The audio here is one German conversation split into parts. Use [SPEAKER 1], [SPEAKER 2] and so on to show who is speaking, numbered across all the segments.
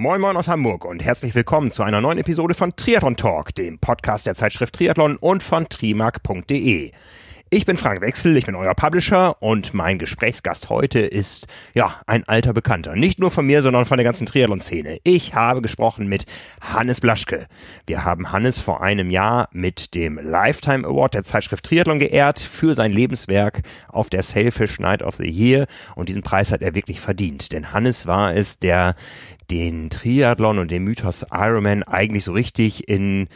[SPEAKER 1] Moin Moin aus Hamburg und herzlich willkommen zu einer neuen Episode von Triathlon Talk, dem Podcast der Zeitschrift Triathlon und von trimark.de. Ich bin Frank Wechsel, ich bin euer Publisher und mein Gesprächsgast heute ist, ja, ein alter Bekannter. Nicht nur von mir, sondern von der ganzen Triathlon-Szene. Ich habe gesprochen mit Hannes Blaschke. Wir haben Hannes vor einem Jahr mit dem Lifetime Award der Zeitschrift Triathlon geehrt für sein Lebenswerk auf der Sailfish Night of the Year und diesen Preis hat er wirklich verdient. Denn Hannes war es, der den Triathlon und den Mythos Ironman eigentlich so richtig in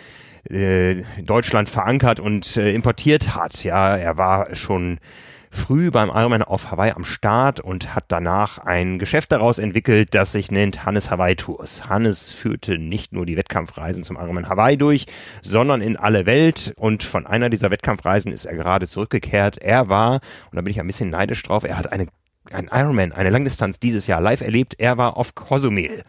[SPEAKER 1] äh, Deutschland verankert und äh, importiert hat. Ja, er war schon früh beim Ironman auf Hawaii am Start und hat danach ein Geschäft daraus entwickelt, das sich nennt Hannes Hawaii Tours. Hannes führte nicht nur die Wettkampfreisen zum Ironman Hawaii durch, sondern in alle Welt und von einer dieser Wettkampfreisen ist er gerade zurückgekehrt. Er war, und da bin ich ein bisschen neidisch drauf, er hat eine ein Ironman, eine Langdistanz dieses Jahr live erlebt. Er war auf Cozumel.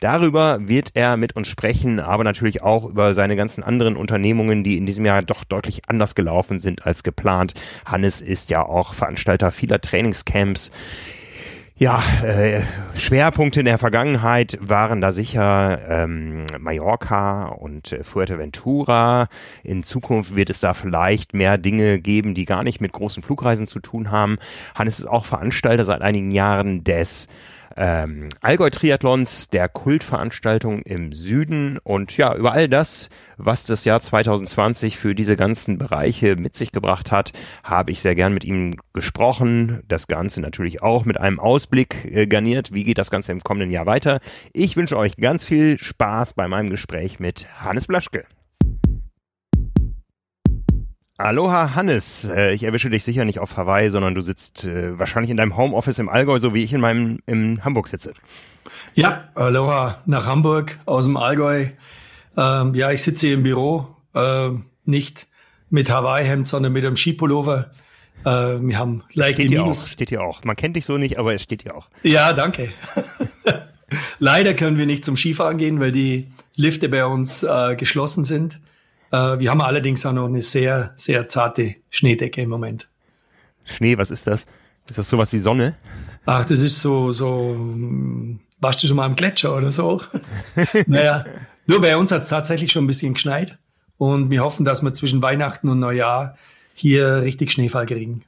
[SPEAKER 1] Darüber wird er mit uns sprechen, aber natürlich auch über seine ganzen anderen Unternehmungen, die in diesem Jahr doch deutlich anders gelaufen sind als geplant. Hannes ist ja auch Veranstalter vieler Trainingscamps ja, äh, Schwerpunkte in der Vergangenheit waren da sicher ähm, Mallorca und äh, Fuerteventura. In Zukunft wird es da vielleicht mehr Dinge geben, die gar nicht mit großen Flugreisen zu tun haben. Hannes ist auch Veranstalter seit einigen Jahren des ähm, Allgäu-Triathlons, der Kultveranstaltung im Süden und ja, über all das, was das Jahr 2020 für diese ganzen Bereiche mit sich gebracht hat, habe ich sehr gern mit ihm gesprochen. Das Ganze natürlich auch mit einem Ausblick äh, garniert. Wie geht das Ganze im kommenden Jahr weiter? Ich wünsche euch ganz viel Spaß bei meinem Gespräch mit Hannes Blaschke. Aloha Hannes, äh, ich erwische dich sicher nicht auf Hawaii, sondern du sitzt äh, wahrscheinlich in deinem Homeoffice im Allgäu, so wie ich in meinem in Hamburg sitze.
[SPEAKER 2] Ja, Aloha nach Hamburg aus dem Allgäu. Ähm, ja, ich sitze im Büro, äh, nicht mit Hawaii-Hemd, sondern mit einem Skipullover. Äh, wir haben
[SPEAKER 1] leichte steht Minus. Auch, steht hier auch. Man kennt dich so nicht, aber es steht hier auch.
[SPEAKER 2] Ja, danke. Leider können wir nicht zum Skifahren gehen, weil die Lifte bei uns äh, geschlossen sind. Äh, wir haben allerdings auch noch eine sehr, sehr zarte Schneedecke im Moment.
[SPEAKER 1] Schnee, was ist das? Ist das sowas wie Sonne?
[SPEAKER 2] Ach, das ist so, so, hm, warst du schon mal am Gletscher oder so? naja, nur bei uns hat es tatsächlich schon ein bisschen geschneit und wir hoffen, dass wir zwischen Weihnachten und Neujahr hier richtig Schneefall kriegen.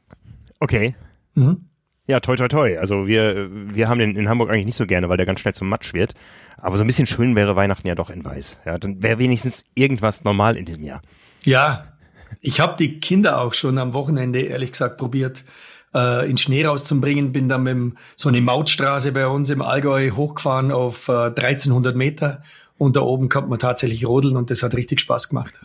[SPEAKER 1] Okay. Mhm. Ja, toi, toi, toi. Also wir, wir haben den in Hamburg eigentlich nicht so gerne, weil der ganz schnell zum Matsch wird. Aber so ein bisschen schön wäre Weihnachten ja doch in Weiß. Ja, dann wäre wenigstens irgendwas normal in diesem Jahr.
[SPEAKER 2] Ja, ich habe die Kinder auch schon am Wochenende, ehrlich gesagt, probiert, äh, in Schnee rauszubringen. Bin dann mit so eine Mautstraße bei uns im Allgäu hochgefahren auf äh, 1300 Meter. Und da oben kommt man tatsächlich rodeln und das hat richtig Spaß gemacht.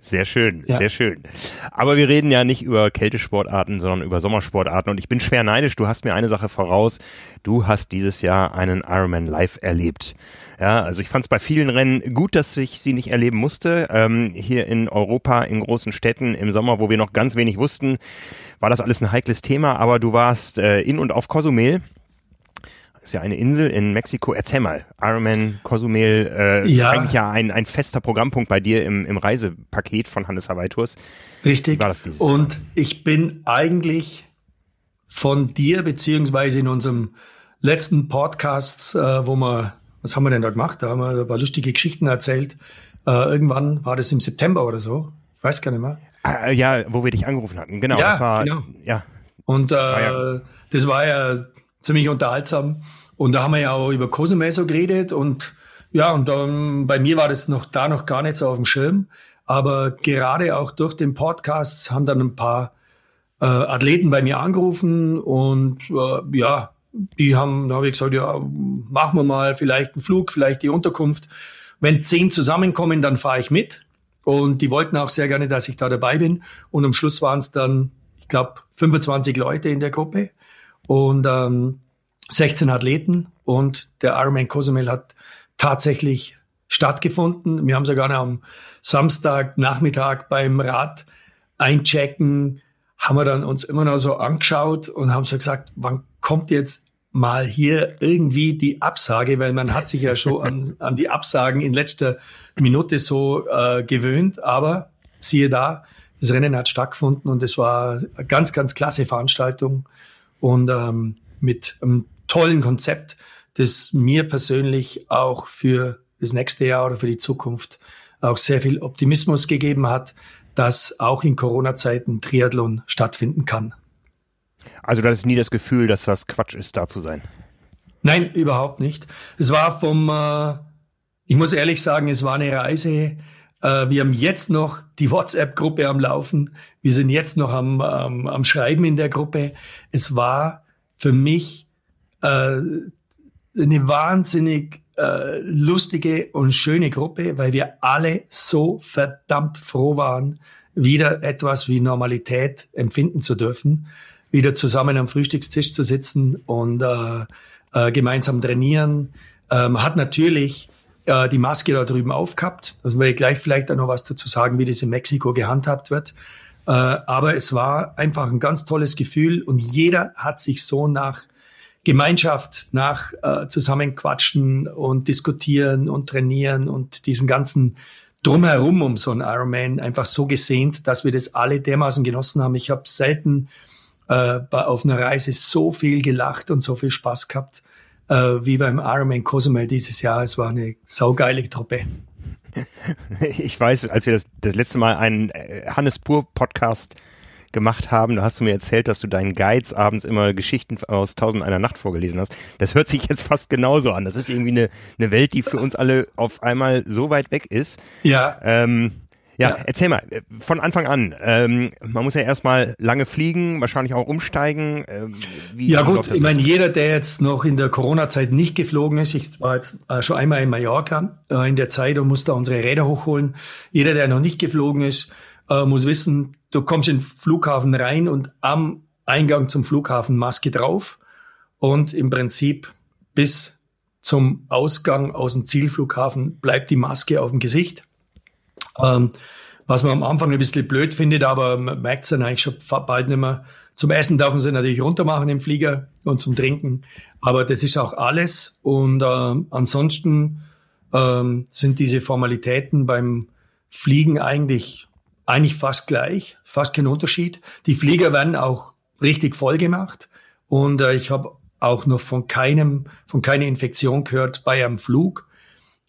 [SPEAKER 1] Sehr schön, ja. sehr schön. Aber wir reden ja nicht über Kältesportarten, sondern über Sommersportarten. Und ich bin schwer neidisch. Du hast mir eine Sache voraus. Du hast dieses Jahr einen Ironman live erlebt. Ja, also ich fand es bei vielen Rennen gut, dass ich sie nicht erleben musste. Ähm, hier in Europa, in großen Städten im Sommer, wo wir noch ganz wenig wussten, war das alles ein heikles Thema. Aber du warst äh, in und auf Cozumel ist ja eine Insel in Mexiko. Erzähl mal, Ironman, Cozumel, äh, ja. eigentlich ja ein, ein fester Programmpunkt bei dir im, im Reisepaket von Hannes Hawaii Tours.
[SPEAKER 2] Richtig. Wie war das dieses Und Jahr? ich bin eigentlich von dir, beziehungsweise in unserem letzten Podcast, äh, wo wir, was haben wir denn da gemacht? Da haben wir ein paar lustige Geschichten erzählt. Äh, irgendwann war das im September oder so. Ich weiß gar nicht mehr.
[SPEAKER 1] Ah, ja, wo wir dich angerufen hatten. Genau,
[SPEAKER 2] ja,
[SPEAKER 1] das war,
[SPEAKER 2] genau. ja. Und äh, war ja. das war ja ziemlich unterhaltsam. Und da haben wir ja auch über Cozumel geredet und ja, und dann, bei mir war das noch da noch gar nicht so auf dem Schirm. Aber gerade auch durch den Podcast haben dann ein paar äh, Athleten bei mir angerufen und äh, ja, die haben, da habe ich gesagt, ja, machen wir mal vielleicht einen Flug, vielleicht die Unterkunft. Wenn zehn zusammenkommen, dann fahre ich mit. Und die wollten auch sehr gerne, dass ich da dabei bin. Und am Schluss waren es dann, ich glaube, 25 Leute in der Gruppe und ähm, 16 Athleten und der Ironman Cozumel hat tatsächlich stattgefunden. Wir haben sogar am Samstagnachmittag beim Rad einchecken, haben wir dann uns immer noch so angeschaut und haben so gesagt, wann kommt jetzt mal hier irgendwie die Absage, weil man hat sich ja schon an, an die Absagen in letzter Minute so äh, gewöhnt, aber siehe da, das Rennen hat stattgefunden und es war eine ganz, ganz klasse Veranstaltung und ähm, mit einem tollen Konzept, das mir persönlich auch für das nächste Jahr oder für die Zukunft auch sehr viel Optimismus gegeben hat, dass auch in Corona-Zeiten Triathlon stattfinden kann.
[SPEAKER 1] Also du hattest nie das Gefühl, dass das Quatsch ist, da zu sein?
[SPEAKER 2] Nein, überhaupt nicht. Es war vom, äh, ich muss ehrlich sagen, es war eine Reise. Äh, wir haben jetzt noch die WhatsApp-Gruppe am Laufen. Wir sind jetzt noch am, am, am Schreiben in der Gruppe. Es war für mich äh, eine wahnsinnig äh, lustige und schöne Gruppe, weil wir alle so verdammt froh waren, wieder etwas wie Normalität empfinden zu dürfen, wieder zusammen am Frühstückstisch zu sitzen und äh, äh, gemeinsam trainieren. Ähm, hat natürlich äh, die Maske da drüben aufgehabt. Da also wir gleich vielleicht auch noch was dazu sagen, wie das in Mexiko gehandhabt wird. Äh, aber es war einfach ein ganz tolles Gefühl und jeder hat sich so nach Gemeinschaft, nach äh, Zusammenquatschen und diskutieren und trainieren und diesen ganzen drumherum um so einen Ironman einfach so gesehnt, dass wir das alle dermaßen genossen haben. Ich habe selten äh, auf einer Reise so viel gelacht und so viel Spaß gehabt äh, wie beim Ironman Cozumel dieses Jahr. Es war eine saugeile Truppe.
[SPEAKER 1] Ich weiß, als wir das, das letzte Mal einen äh, Hannes Pur Podcast gemacht haben. Da hast du mir erzählt, dass du deinen Guides abends immer Geschichten aus Tausend einer Nacht vorgelesen hast. Das hört sich jetzt fast genauso an. Das ist irgendwie eine, eine Welt, die für uns alle auf einmal so weit weg ist.
[SPEAKER 2] Ja.
[SPEAKER 1] Ähm, ja, ja, erzähl mal, äh, von Anfang an. Ähm, man muss ja erstmal lange fliegen, wahrscheinlich auch umsteigen.
[SPEAKER 2] Ähm, ja gut, ich meine, jeder, der jetzt noch in der Corona-Zeit nicht geflogen ist, ich war jetzt äh, schon einmal in Mallorca äh, in der Zeit und musste unsere Räder hochholen. Jeder, der noch nicht geflogen ist, äh, muss wissen, du kommst in den Flughafen rein und am Eingang zum Flughafen Maske drauf und im Prinzip bis zum Ausgang aus dem Zielflughafen bleibt die Maske auf dem Gesicht. Ähm, was man am Anfang ein bisschen blöd findet, aber man merkt es dann eigentlich schon bald nicht mehr. Zum Essen dürfen sie natürlich runtermachen im Flieger und zum Trinken, aber das ist auch alles. Und äh, ansonsten ähm, sind diese Formalitäten beim Fliegen eigentlich eigentlich fast gleich, fast kein Unterschied. Die Flieger werden auch richtig voll gemacht und äh, ich habe auch noch von keinem, von keiner Infektion gehört bei einem Flug.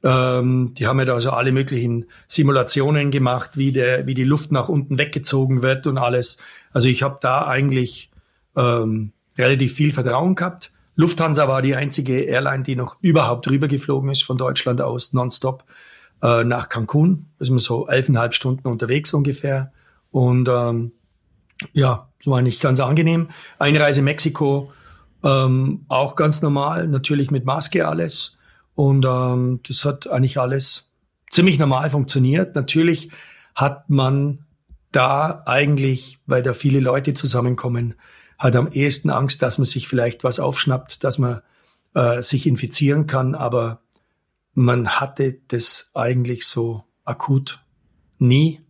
[SPEAKER 2] Ähm, die haben ja da also alle möglichen Simulationen gemacht, wie der, wie die Luft nach unten weggezogen wird und alles. Also ich habe da eigentlich ähm, relativ viel Vertrauen gehabt. Lufthansa war die einzige Airline, die noch überhaupt rüber geflogen ist von Deutschland aus nonstop äh, nach Cancun. Da sind wir so elfeinhalb Stunden unterwegs ungefähr. Und ähm, ja, das war nicht ganz angenehm. Einreise Mexiko ähm, auch ganz normal, natürlich mit Maske alles. Und ähm, das hat eigentlich alles ziemlich normal funktioniert. Natürlich hat man da eigentlich, weil da viele Leute zusammenkommen, hat am ehesten Angst, dass man sich vielleicht was aufschnappt, dass man äh, sich infizieren kann. Aber man hatte das eigentlich so akut nie,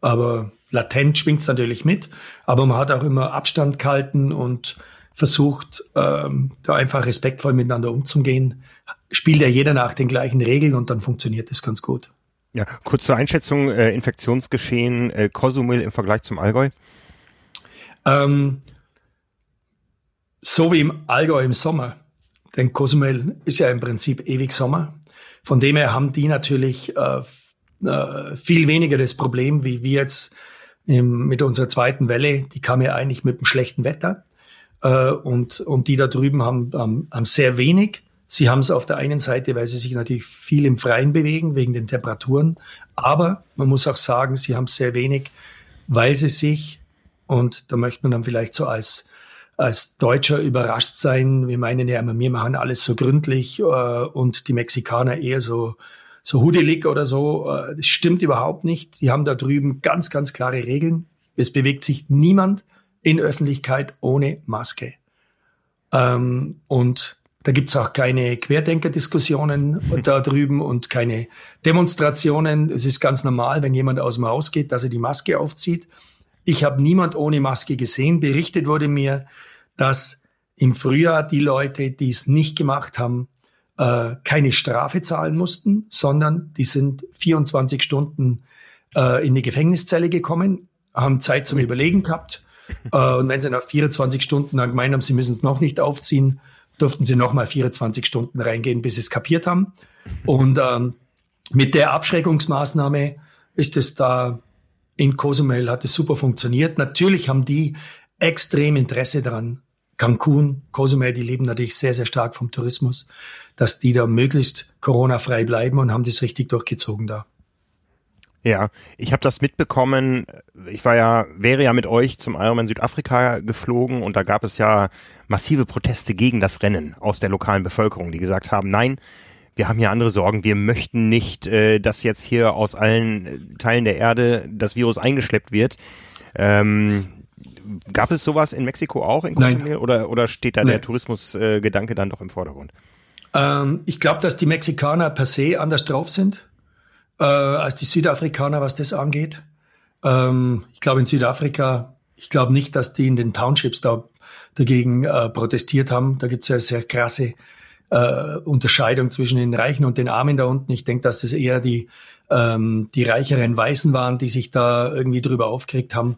[SPEAKER 2] aber latent schwingt es natürlich mit. Aber man hat auch immer Abstand gehalten und versucht, ähm, da einfach respektvoll miteinander umzugehen. Spielt ja jeder nach den gleichen Regeln und dann funktioniert das ganz gut.
[SPEAKER 1] Ja, kurz zur Einschätzung, äh, Infektionsgeschehen äh, Cozumel im Vergleich zum Allgäu?
[SPEAKER 2] Ähm, so wie im Allgäu im Sommer. Denn Cozumel ist ja im Prinzip ewig Sommer. Von dem her haben die natürlich äh, äh, viel weniger das Problem, wie wir jetzt im, mit unserer zweiten Welle. Die kam ja eigentlich mit dem schlechten Wetter. Äh, und, und die da drüben haben, haben, haben sehr wenig. Sie haben es auf der einen Seite, weil sie sich natürlich viel im Freien bewegen, wegen den Temperaturen. Aber man muss auch sagen, sie haben sehr wenig, weil sie sich, und da möchte man dann vielleicht so als als Deutscher überrascht sein. Wir meinen ja immer, wir machen alles so gründlich äh, und die Mexikaner eher so, so hudelig oder so. Äh, das stimmt überhaupt nicht. Die haben da drüben ganz, ganz klare Regeln. Es bewegt sich niemand in Öffentlichkeit ohne Maske. Ähm, und da gibt's auch keine Querdenker-Diskussionen da drüben und keine Demonstrationen. Es ist ganz normal, wenn jemand aus dem Haus geht, dass er die Maske aufzieht. Ich habe niemand ohne Maske gesehen. Berichtet wurde mir, dass im Frühjahr die Leute, die es nicht gemacht haben, äh, keine Strafe zahlen mussten, sondern die sind 24 Stunden äh, in die Gefängniszelle gekommen, haben Zeit zum Überlegen gehabt. Äh, und wenn sie nach 24 Stunden dann gemeint haben, sie müssen es noch nicht aufziehen, durften sie nochmal 24 Stunden reingehen, bis sie es kapiert haben. Und ähm, mit der Abschreckungsmaßnahme ist es da in Cozumel hat es super funktioniert. Natürlich haben die extrem Interesse daran. Cancun, Cozumel, die leben natürlich sehr, sehr stark vom Tourismus, dass die da möglichst Corona-frei bleiben und haben das richtig durchgezogen da.
[SPEAKER 1] Ja, ich habe das mitbekommen. Ich war ja, wäre ja mit euch zum Ironman Südafrika geflogen und da gab es ja massive Proteste gegen das Rennen aus der lokalen Bevölkerung, die gesagt haben, nein, wir haben hier andere Sorgen. Wir möchten nicht, äh, dass jetzt hier aus allen Teilen der Erde das Virus eingeschleppt wird. Ähm, gab es sowas in Mexiko auch in Cozumel oder oder steht da Nein. der Tourismusgedanke äh, dann doch im Vordergrund?
[SPEAKER 2] Ähm, ich glaube, dass die Mexikaner per se anders drauf sind äh, als die Südafrikaner, was das angeht. Ähm, ich glaube, in Südafrika, ich glaube nicht, dass die in den Townships da dagegen äh, protestiert haben. Da gibt es ja sehr krasse äh, Unterscheidung zwischen den Reichen und den Armen da unten. Ich denke, dass das eher die, ähm, die reicheren Weißen waren, die sich da irgendwie drüber aufgeregt haben.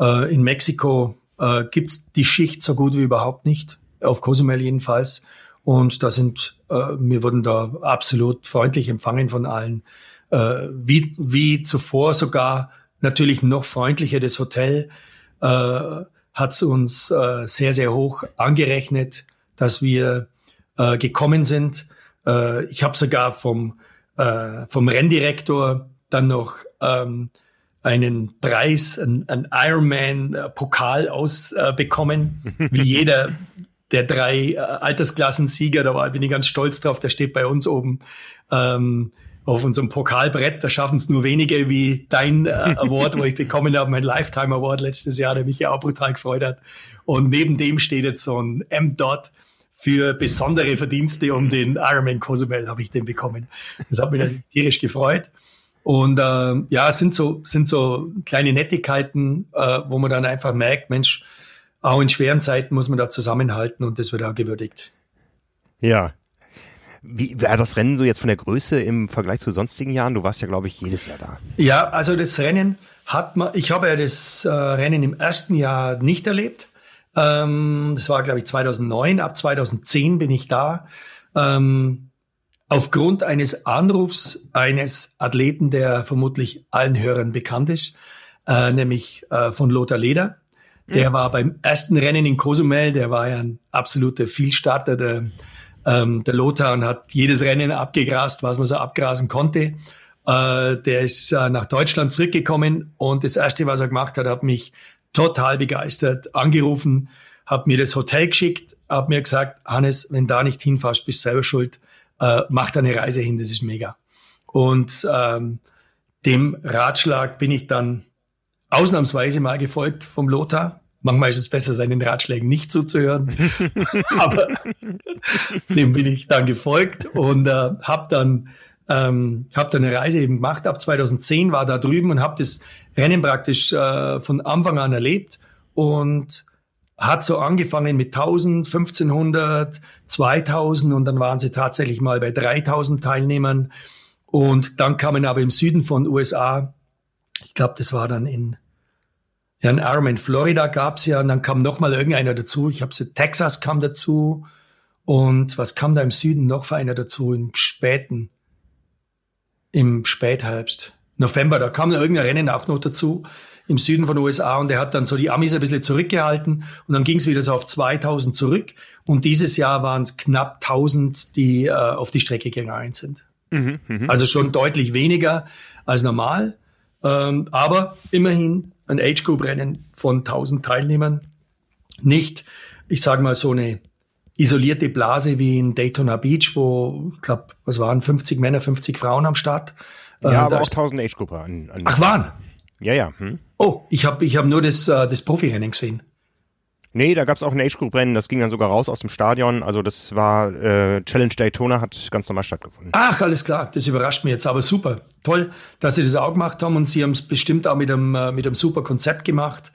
[SPEAKER 2] Äh, in Mexiko äh, gibt's die Schicht so gut wie überhaupt nicht, auf Cozumel jedenfalls. Und da sind, äh, wir wurden da absolut freundlich empfangen von allen äh, wie, wie zuvor sogar natürlich noch freundlicher. Das Hotel äh, hat uns äh, sehr, sehr hoch angerechnet, dass wir äh, gekommen sind. Äh, ich habe sogar vom, äh, vom Renndirektor dann noch ähm, einen Preis, einen Ironman-Pokal ausbekommen, äh, wie jeder der drei äh, Altersklassensieger. Da war, bin ich ganz stolz drauf. Der steht bei uns oben. Ähm, auf unserem Pokalbrett. Da schaffen es nur wenige wie dein äh, Award, wo ich bekommen habe, mein Lifetime Award letztes Jahr, der mich ja auch brutal gefreut hat. Und neben dem steht jetzt so ein M-Dot für besondere Verdienste um den Ironman Cozumel habe ich den bekommen. Das hat mich natürlich tierisch gefreut. Und äh, ja, es sind so, sind so kleine Nettigkeiten, äh, wo man dann einfach merkt, Mensch, auch in schweren Zeiten muss man da zusammenhalten und das wird auch gewürdigt.
[SPEAKER 1] Ja, wie war das Rennen so jetzt von der Größe im Vergleich zu sonstigen Jahren? Du warst ja, glaube ich, jedes Jahr da.
[SPEAKER 2] Ja, also das Rennen hat man, ich habe ja das äh, Rennen im ersten Jahr nicht erlebt. Ähm, das war, glaube ich, 2009. Ab 2010 bin ich da. Ähm, aufgrund eines Anrufs eines Athleten, der vermutlich allen Hörern bekannt ist, äh, nämlich äh, von Lothar Leder. Der mhm. war beim ersten Rennen in Cozumel, der war ja ein absoluter Vielstarter, der ähm, der Lothar hat jedes Rennen abgegrast, was man so abgrasen konnte. Äh, der ist äh, nach Deutschland zurückgekommen und das Erste, was er gemacht hat, hat mich total begeistert angerufen, hat mir das Hotel geschickt, hat mir gesagt, Hannes, wenn da nicht hinfährst, bist selber schuld, äh, mach deine Reise hin, das ist mega. Und ähm, dem Ratschlag bin ich dann ausnahmsweise mal gefolgt vom Lothar Manchmal ist es besser, seinen Ratschlägen nicht zuzuhören. Aber dem bin ich dann gefolgt und äh, habe dann, ähm, hab dann eine Reise eben gemacht. Ab 2010 war da drüben und habe das Rennen praktisch äh, von Anfang an erlebt und hat so angefangen mit 1000, 1500, 2000 und dann waren sie tatsächlich mal bei 3000 Teilnehmern. Und dann kamen aber im Süden von USA, ich glaube, das war dann in ja, ein Arm in Florida gab's ja und dann kam noch mal irgendeiner dazu. Ich habe so Texas kam dazu und was kam da im Süden noch für einer dazu im späten, im Spätherbst, November. Da kam irgendein Rennen auch noch dazu im Süden von den USA und der hat dann so die Amis ein bisschen zurückgehalten und dann ging es wieder so auf 2000 zurück und dieses Jahr waren es knapp 1000, die äh, auf die Strecke gegangen sind. Mhm, mh. Also schon deutlich weniger als normal, ähm, aber immerhin ein Age Group Rennen von 1000 Teilnehmern. Nicht, ich sage mal, so eine isolierte Blase wie in Daytona Beach, wo, ich glaube, was waren 50 Männer, 50 Frauen am Start.
[SPEAKER 1] Ja, äh, aber auch 1000 Age Group an,
[SPEAKER 2] an Ach, waren?
[SPEAKER 1] Ja, ja. Hm.
[SPEAKER 2] Oh, ich habe ich hab nur das, äh, das Profirennen gesehen.
[SPEAKER 1] Nee, da gab's auch ein Age-Group-Rennen, das ging dann sogar raus aus dem Stadion. Also das war äh, Challenge Daytona, hat ganz normal stattgefunden.
[SPEAKER 2] Ach, alles klar, das überrascht mich jetzt, aber super. Toll, dass Sie das auch gemacht haben und Sie haben es bestimmt auch mit einem, äh, mit einem super Konzept gemacht.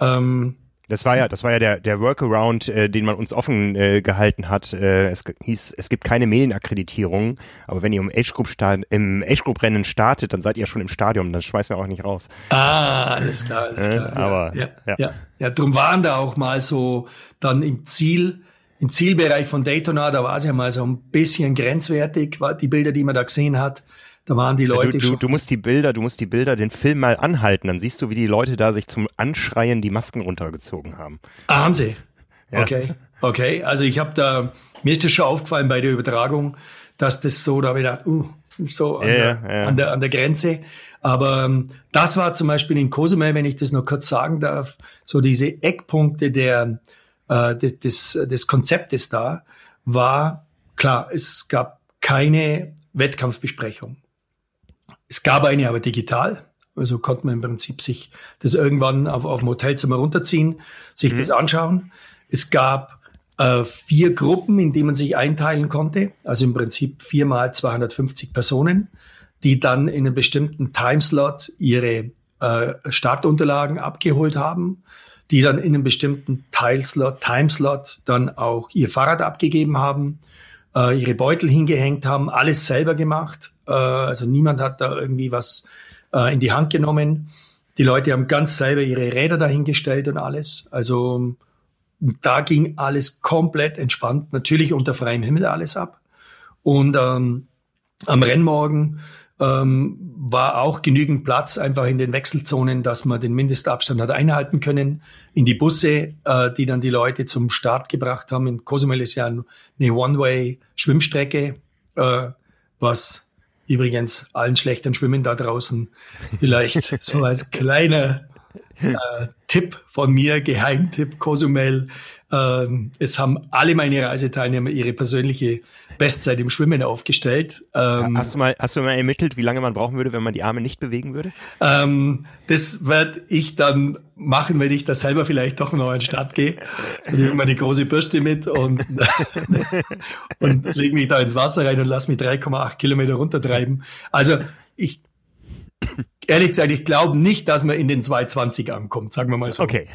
[SPEAKER 1] Ähm, das war ja, das war ja der, der Workaround, äh, den man uns offen äh, gehalten hat. Äh, es hieß, es gibt keine Medienakkreditierung, aber wenn ihr im Age Group start, im Age Group Rennen startet, dann seid ihr schon im Stadion, dann schmeißen wir auch nicht raus.
[SPEAKER 2] Ah, alles klar, alles klar.
[SPEAKER 1] Äh, aber
[SPEAKER 2] ja, ja, ja. ja, ja, drum waren da auch mal so dann im Ziel im Zielbereich von Daytona, da war es ja mal so ein bisschen grenzwertig, die Bilder, die man da gesehen hat. Da waren die Leute.
[SPEAKER 1] Du, du, du, musst die Bilder, du musst die Bilder, den Film mal anhalten, dann siehst du, wie die Leute da sich zum Anschreien die Masken runtergezogen haben.
[SPEAKER 2] Ah, haben sie? Ja. Okay, okay. Also ich habe da, mir ist das schon aufgefallen bei der Übertragung, dass das so, da habe ich gedacht, uh, so an, ja, der, ja. an, der, an der Grenze. Aber ähm, das war zum Beispiel in Cozumel, wenn ich das noch kurz sagen darf, so diese Eckpunkte der, äh, des, des, des Konzeptes da, war klar, es gab keine Wettkampfbesprechung. Es gab eine aber digital. Also konnte man im Prinzip sich das irgendwann auf, auf dem Hotelzimmer runterziehen, sich mhm. das anschauen. Es gab äh, vier Gruppen, in die man sich einteilen konnte. Also im Prinzip viermal 250 Personen, die dann in einem bestimmten Timeslot ihre äh, Startunterlagen abgeholt haben, die dann in einem bestimmten Teilslot, Timeslot dann auch ihr Fahrrad abgegeben haben, äh, ihre Beutel hingehängt haben, alles selber gemacht. Äh, also niemand hat da irgendwie was äh, in die Hand genommen. Die Leute haben ganz selber ihre Räder dahingestellt und alles. Also da ging alles komplett entspannt, natürlich unter freiem Himmel alles ab. Und ähm, am Rennmorgen ähm, war auch genügend Platz einfach in den Wechselzonen, dass man den Mindestabstand hat einhalten können. In die Busse, äh, die dann die Leute zum Start gebracht haben. In Cozumel ist ja eine One-Way-Schwimmstrecke, äh, was übrigens allen schlechten Schwimmen da draußen vielleicht so als kleiner äh, Tipp von mir, Geheimtipp Cozumel. Ähm, es haben alle meine Reiseteilnehmer ihre persönliche Bestzeit im Schwimmen aufgestellt.
[SPEAKER 1] Ähm, hast, du mal, hast du mal ermittelt, wie lange man brauchen würde, wenn man die Arme nicht bewegen würde?
[SPEAKER 2] Ähm, das werde ich dann machen, wenn ich da selber vielleicht doch noch in die Stadt gehe. Ich nehme meine große Bürste mit und, und lege mich da ins Wasser rein und lasse mich 3,8 Kilometer runtertreiben. Also ich ehrlich gesagt, ich glaube nicht, dass man in den 220 ankommt, sagen wir mal so.
[SPEAKER 1] Okay.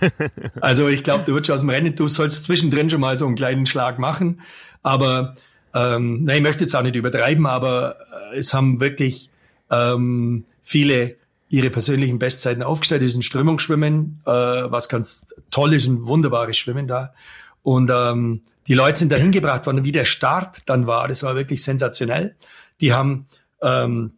[SPEAKER 2] also ich glaube, du wirst schon aus dem Rennen, du sollst zwischendrin schon mal so einen kleinen Schlag machen. Aber ähm, nein, ich möchte jetzt auch nicht übertreiben, aber äh, es haben wirklich ähm, viele ihre persönlichen Bestzeiten aufgestellt. Das ist ein Strömungsschwimmen, äh, was ganz toll ist, ein wunderbares Schwimmen da. Und ähm, die Leute sind dahin gebracht worden, wie der Start dann war. Das war wirklich sensationell. Die haben ähm,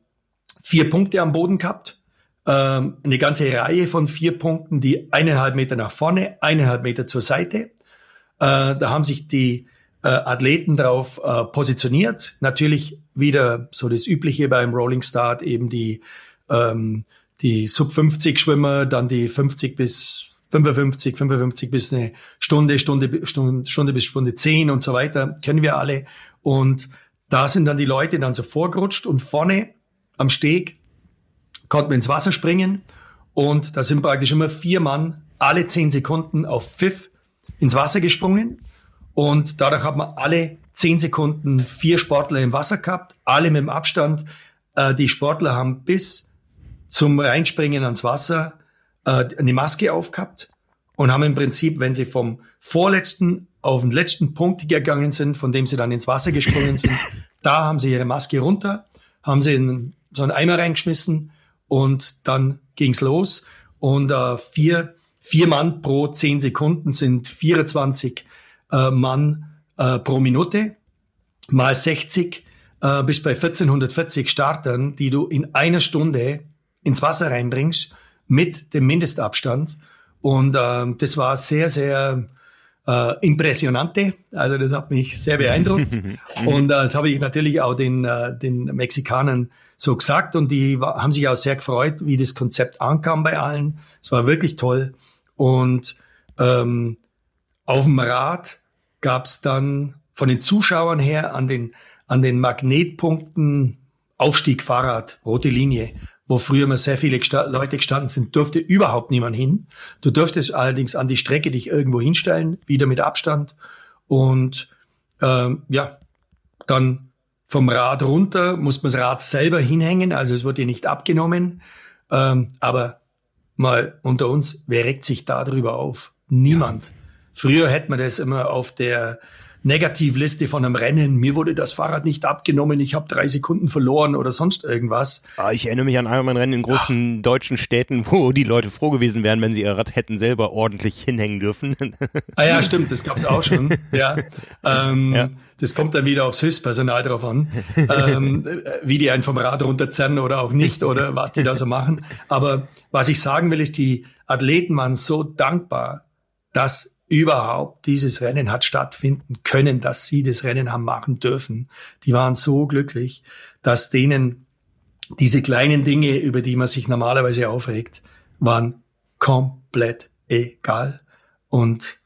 [SPEAKER 2] vier Punkte am Boden gehabt, ähm, eine ganze Reihe von vier Punkten, die eineinhalb Meter nach vorne, eineinhalb Meter zur Seite. Äh, da haben sich die äh, Athleten darauf äh, positioniert. Natürlich wieder so das Übliche beim Rolling Start, eben die, ähm, die Sub 50 Schwimmer, dann die 50 bis 55, 55 bis eine Stunde, Stunde, Stunde, Stunde bis Stunde 10 und so weiter, kennen wir alle. Und da sind dann die Leute dann so vorgerutscht und vorne am Steg, konnten wir ins Wasser springen und da sind praktisch immer vier Mann alle zehn Sekunden auf Pfiff ins Wasser gesprungen und dadurch hat man alle zehn Sekunden vier Sportler im Wasser gehabt, alle mit dem Abstand. Äh, die Sportler haben bis zum Reinspringen ans Wasser äh, eine Maske aufgehabt und haben im Prinzip, wenn sie vom vorletzten auf den letzten Punkt gegangen sind, von dem sie dann ins Wasser gesprungen sind, da haben sie ihre Maske runter, haben sie in so einen Eimer reingeschmissen und dann ging's los. Und äh, vier, vier Mann pro zehn Sekunden sind 24 äh, Mann äh, pro Minute mal 60 äh, bis bei 1440 Startern, die du in einer Stunde ins Wasser reinbringst mit dem Mindestabstand. Und äh, das war sehr, sehr äh, impressionante. Also das hat mich sehr beeindruckt. und äh, das habe ich natürlich auch den, äh, den Mexikanern so gesagt. Und die haben sich auch sehr gefreut, wie das Konzept ankam bei allen. Es war wirklich toll. Und ähm, auf dem Rad gab es dann von den Zuschauern her an den, an den Magnetpunkten Aufstieg Fahrrad, rote Linie, wo früher immer sehr viele gesta Leute gestanden sind, durfte überhaupt niemand hin. Du durftest allerdings an die Strecke dich irgendwo hinstellen, wieder mit Abstand. Und ähm, ja, dann vom Rad runter muss man das Rad selber hinhängen, also es wird dir nicht abgenommen. Ähm, aber mal unter uns, wer regt sich da drüber auf? Niemand. Ja. Früher hätte man das immer auf der Negativliste von einem Rennen. Mir wurde das Fahrrad nicht abgenommen, ich habe drei Sekunden verloren oder sonst irgendwas.
[SPEAKER 1] Ah, ich erinnere mich an Ironman-Rennen in großen ja. deutschen Städten, wo die Leute froh gewesen wären, wenn sie ihr Rad hätten selber ordentlich hinhängen dürfen.
[SPEAKER 2] Ah ja, stimmt, das gab's auch schon. ja. Ähm, ja. Das kommt dann wieder aufs Hilfspersonal drauf an, ähm, wie die einen vom Rad runterzerren oder auch nicht oder was die da so machen. Aber was ich sagen will, ist, die Athleten waren so dankbar, dass überhaupt dieses Rennen hat stattfinden können, dass sie das Rennen haben machen dürfen. Die waren so glücklich, dass denen diese kleinen Dinge, über die man sich normalerweise aufregt, waren komplett egal. Und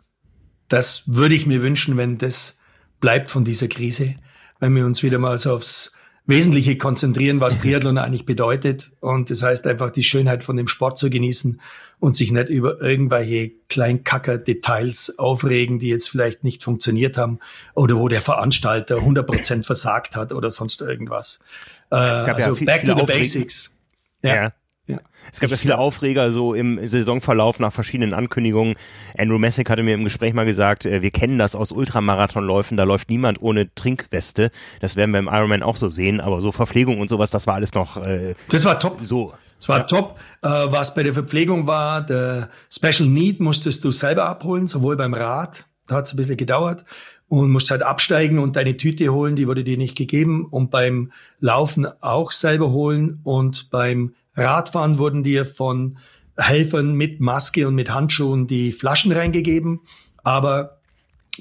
[SPEAKER 2] das würde ich mir wünschen, wenn das bleibt von dieser Krise, wenn wir uns wieder mal so aufs Wesentliche konzentrieren, was Triathlon eigentlich bedeutet. Und das heißt einfach die Schönheit von dem Sport zu genießen und sich nicht über irgendwelche Kleinkacker-Details aufregen, die jetzt vielleicht nicht funktioniert haben oder wo der Veranstalter 100 Prozent versagt hat oder sonst irgendwas. Äh, also ja back to the basics.
[SPEAKER 1] Ja. ja. Ja. Es gab ja viele Aufreger so im Saisonverlauf nach verschiedenen Ankündigungen. Andrew Messick hatte mir im Gespräch mal gesagt, äh, wir kennen das aus Ultramarathonläufen, da läuft niemand ohne Trinkweste. Das werden wir im Ironman auch so sehen, aber so Verpflegung und sowas, das war alles noch
[SPEAKER 2] äh, Das war top. So. Es war ja. top. Äh, was bei der Verpflegung war, der Special Need musstest du selber abholen, sowohl beim Rad, da hat es ein bisschen gedauert, und musst halt absteigen und deine Tüte holen, die wurde dir nicht gegeben und beim Laufen auch selber holen und beim Radfahren wurden dir von Helfern mit Maske und mit Handschuhen die Flaschen reingegeben, aber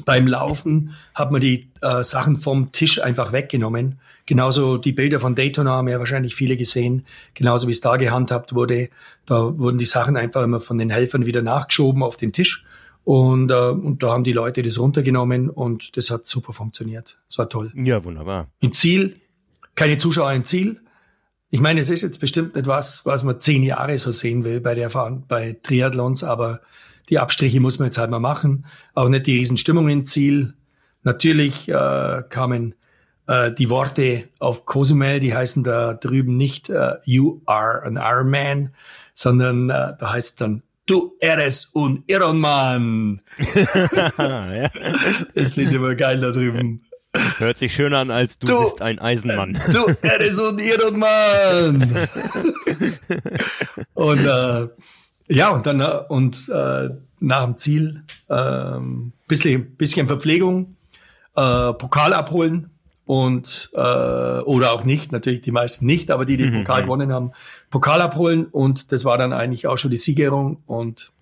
[SPEAKER 2] beim Laufen hat man die äh, Sachen vom Tisch einfach weggenommen. Genauso die Bilder von Daytona haben ja wahrscheinlich viele gesehen. Genauso wie es da gehandhabt wurde. Da wurden die Sachen einfach immer von den Helfern wieder nachgeschoben auf den Tisch. Und, äh, und da haben die Leute das runtergenommen und das hat super funktioniert. Das war toll.
[SPEAKER 1] Ja, wunderbar.
[SPEAKER 2] Im Ziel, keine Zuschauer im Ziel, ich meine, es ist jetzt bestimmt nicht was, was man zehn Jahre so sehen will bei der bei Triathlons, aber die Abstriche muss man jetzt halt mal machen. Auch nicht die Riesenstimmung im Ziel. Natürlich äh, kamen äh, die Worte auf Cozumel, die heißen da drüben nicht äh, You are an Iron Man, sondern äh, da heißt dann Du eres un Ironman. ja. Das finde ich immer geil da drüben.
[SPEAKER 1] Hört sich schöner an, als du, du bist ein Eisenmann.
[SPEAKER 2] Du erisonierter Mann! und äh, ja, und dann äh, und äh, nach dem Ziel äh, bisschen, bisschen Verpflegung, äh, Pokal abholen und äh, oder auch nicht, natürlich die meisten nicht, aber die, die mhm, Pokal gewonnen haben, Pokal abholen und das war dann eigentlich auch schon die Siegerung und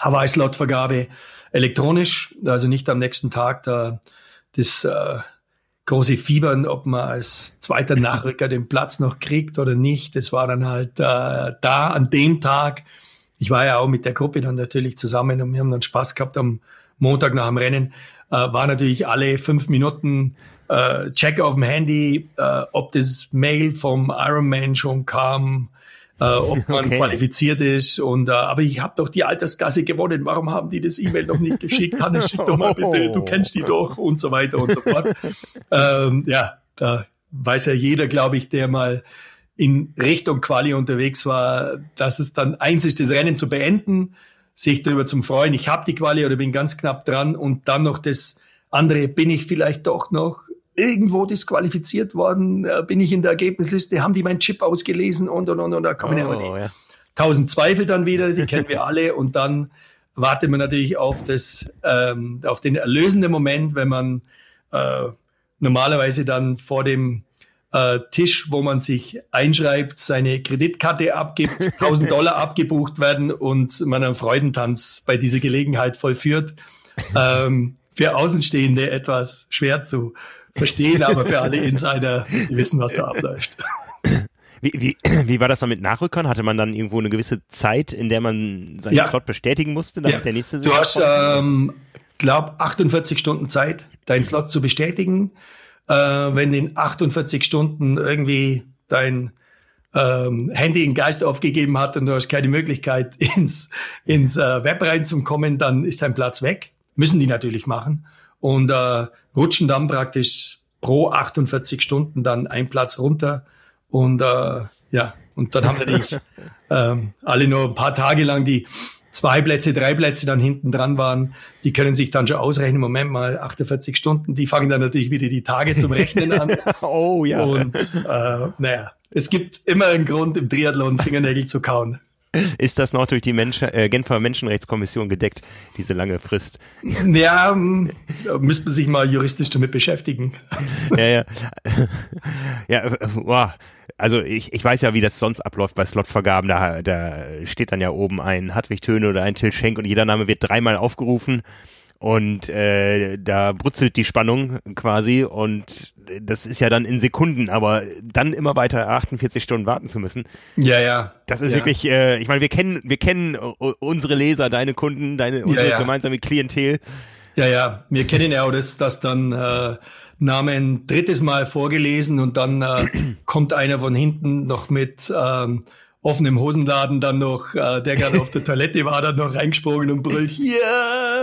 [SPEAKER 2] Hawaii-Slot-Vergabe elektronisch, also nicht am nächsten Tag da das äh, große Fiebern, ob man als zweiter Nachrücker den Platz noch kriegt oder nicht. Das war dann halt äh, da an dem Tag. Ich war ja auch mit der Gruppe dann natürlich zusammen und wir haben dann Spaß gehabt am Montag nach dem Rennen. Äh, war natürlich alle fünf Minuten äh, Check auf dem Handy, äh, ob das Mail vom Ironman schon kam, äh, ob man okay. qualifiziert ist. Und äh, aber ich habe doch die Altersgasse gewonnen. Warum haben die das E-Mail noch nicht geschickt? Hannes, schick doch mal bitte. Du kennst die doch und so weiter und so fort. ähm, ja, da weiß ja jeder, glaube ich, der mal in Richtung Quali unterwegs war, dass es dann eins ist, das Rennen zu beenden, sich darüber zum Freuen. Ich habe die Quali oder bin ganz knapp dran und dann noch das andere, bin ich vielleicht doch noch irgendwo disqualifiziert worden, äh, bin ich in der Ergebnisliste, haben die meinen Chip ausgelesen und und und und da kommen oh, ja tausend Zweifel dann wieder, die kennen wir alle und dann wartet man natürlich auf das, ähm, auf den erlösenden Moment, wenn man äh, normalerweise dann vor dem äh, Tisch, wo man sich einschreibt, seine Kreditkarte abgibt, 1000 Dollar abgebucht werden und man einen Freudentanz bei dieser Gelegenheit vollführt. Ähm, für Außenstehende etwas schwer zu verstehen, aber für alle Insider, die wissen, was da abläuft.
[SPEAKER 1] Wie, wie, wie war das dann mit Nachrückern? Hatte man dann irgendwo eine gewisse Zeit, in der man seinen ja. Slot bestätigen musste, damit ja. der nächste
[SPEAKER 2] Du hast, ähm, glaube 48 Stunden Zeit, deinen Slot zu bestätigen. Äh, wenn in 48 Stunden irgendwie dein ähm, Handy den Geist aufgegeben hat und du hast keine Möglichkeit, ins, ins äh, Web reinzukommen, dann ist dein Platz weg. Müssen die natürlich machen und äh, rutschen dann praktisch pro 48 Stunden dann ein Platz runter und äh, ja, und dann haben wir natürlich ähm, alle nur ein paar Tage lang die zwei Plätze, drei Plätze dann hinten dran waren, die können sich dann schon ausrechnen, Moment mal, 48 Stunden, die fangen dann natürlich wieder die Tage zum Rechnen an.
[SPEAKER 1] oh ja.
[SPEAKER 2] Und äh, naja, es gibt immer einen Grund im Triathlon Fingernägel zu kauen.
[SPEAKER 1] Ist das noch durch die Mensch äh, Genfer Menschenrechtskommission gedeckt, diese lange Frist?
[SPEAKER 2] Ja, ähm, müsste man sich mal juristisch damit beschäftigen.
[SPEAKER 1] Ja, ja. Ja, äh, wow. Also ich, ich weiß ja, wie das sonst abläuft bei Slotvergaben. Da, da steht dann ja oben ein Hartwig Töne oder ein Till Schenk und jeder Name wird dreimal aufgerufen und äh, da brutzelt die Spannung quasi und das ist ja dann in Sekunden, aber dann immer weiter 48 Stunden warten zu müssen.
[SPEAKER 2] Ja, ja.
[SPEAKER 1] Das ist
[SPEAKER 2] ja.
[SPEAKER 1] wirklich, äh, ich meine, wir kennen, wir kennen unsere Leser, deine Kunden, deine unsere
[SPEAKER 2] ja, ja.
[SPEAKER 1] gemeinsame Klientel.
[SPEAKER 2] Ja, ja, wir kennen ja auch das, dass dann äh, Namen drittes Mal vorgelesen und dann äh, kommt einer von hinten noch mit ähm, offenem Hosenladen dann noch, äh, der gerade auf der Toilette war, dann noch reingesprungen und brüllt, ja,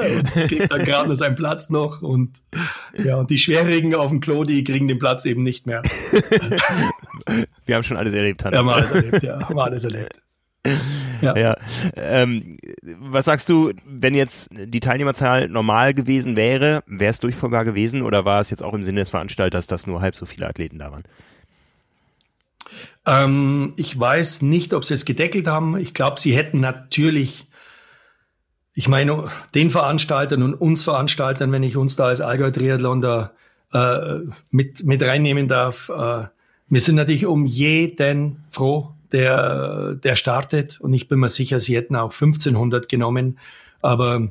[SPEAKER 2] yeah! und kriegt dann gerade noch seinen Platz noch und ja, und die Schwerhörigen auf dem Klo, die kriegen den Platz eben nicht mehr.
[SPEAKER 1] Wir haben schon alles erlebt,
[SPEAKER 2] Hannes. Haben wir alles erlebt, ja, haben wir alles erlebt.
[SPEAKER 1] Ja. ja. Ähm, was sagst du, wenn jetzt die Teilnehmerzahl normal gewesen wäre, wäre es durchführbar gewesen oder war es jetzt auch im Sinne des Veranstalters, dass nur halb so viele Athleten da waren?
[SPEAKER 2] Ähm, ich weiß nicht, ob sie es gedeckelt haben. Ich glaube, sie hätten natürlich, ich meine, den Veranstaltern und uns Veranstaltern, wenn ich uns da als Allgäu Triathlon da äh, mit, mit reinnehmen darf, äh, wir sind natürlich um jeden froh, der, der startet. Und ich bin mir sicher, sie hätten auch 1500 genommen. Aber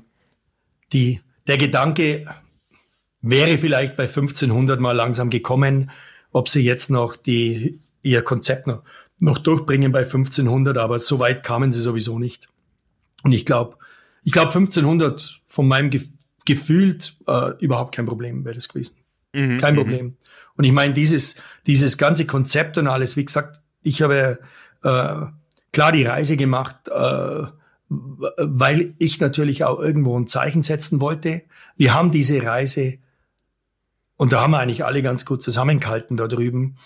[SPEAKER 2] die, der Gedanke wäre vielleicht bei 1500 mal langsam gekommen, ob sie jetzt noch die ihr Konzept noch, noch durchbringen bei 1500, aber so weit kamen sie sowieso nicht. Und ich glaube, ich glaube 1500 von meinem Ge gefühlt äh, überhaupt kein Problem wäre das gewesen. Mhm, kein mhm. Problem. Und ich meine, dieses, dieses ganze Konzept und alles, wie gesagt, ich habe äh, klar die Reise gemacht, äh, weil ich natürlich auch irgendwo ein Zeichen setzen wollte. Wir haben diese Reise, und da haben wir eigentlich alle ganz gut zusammengehalten da drüben,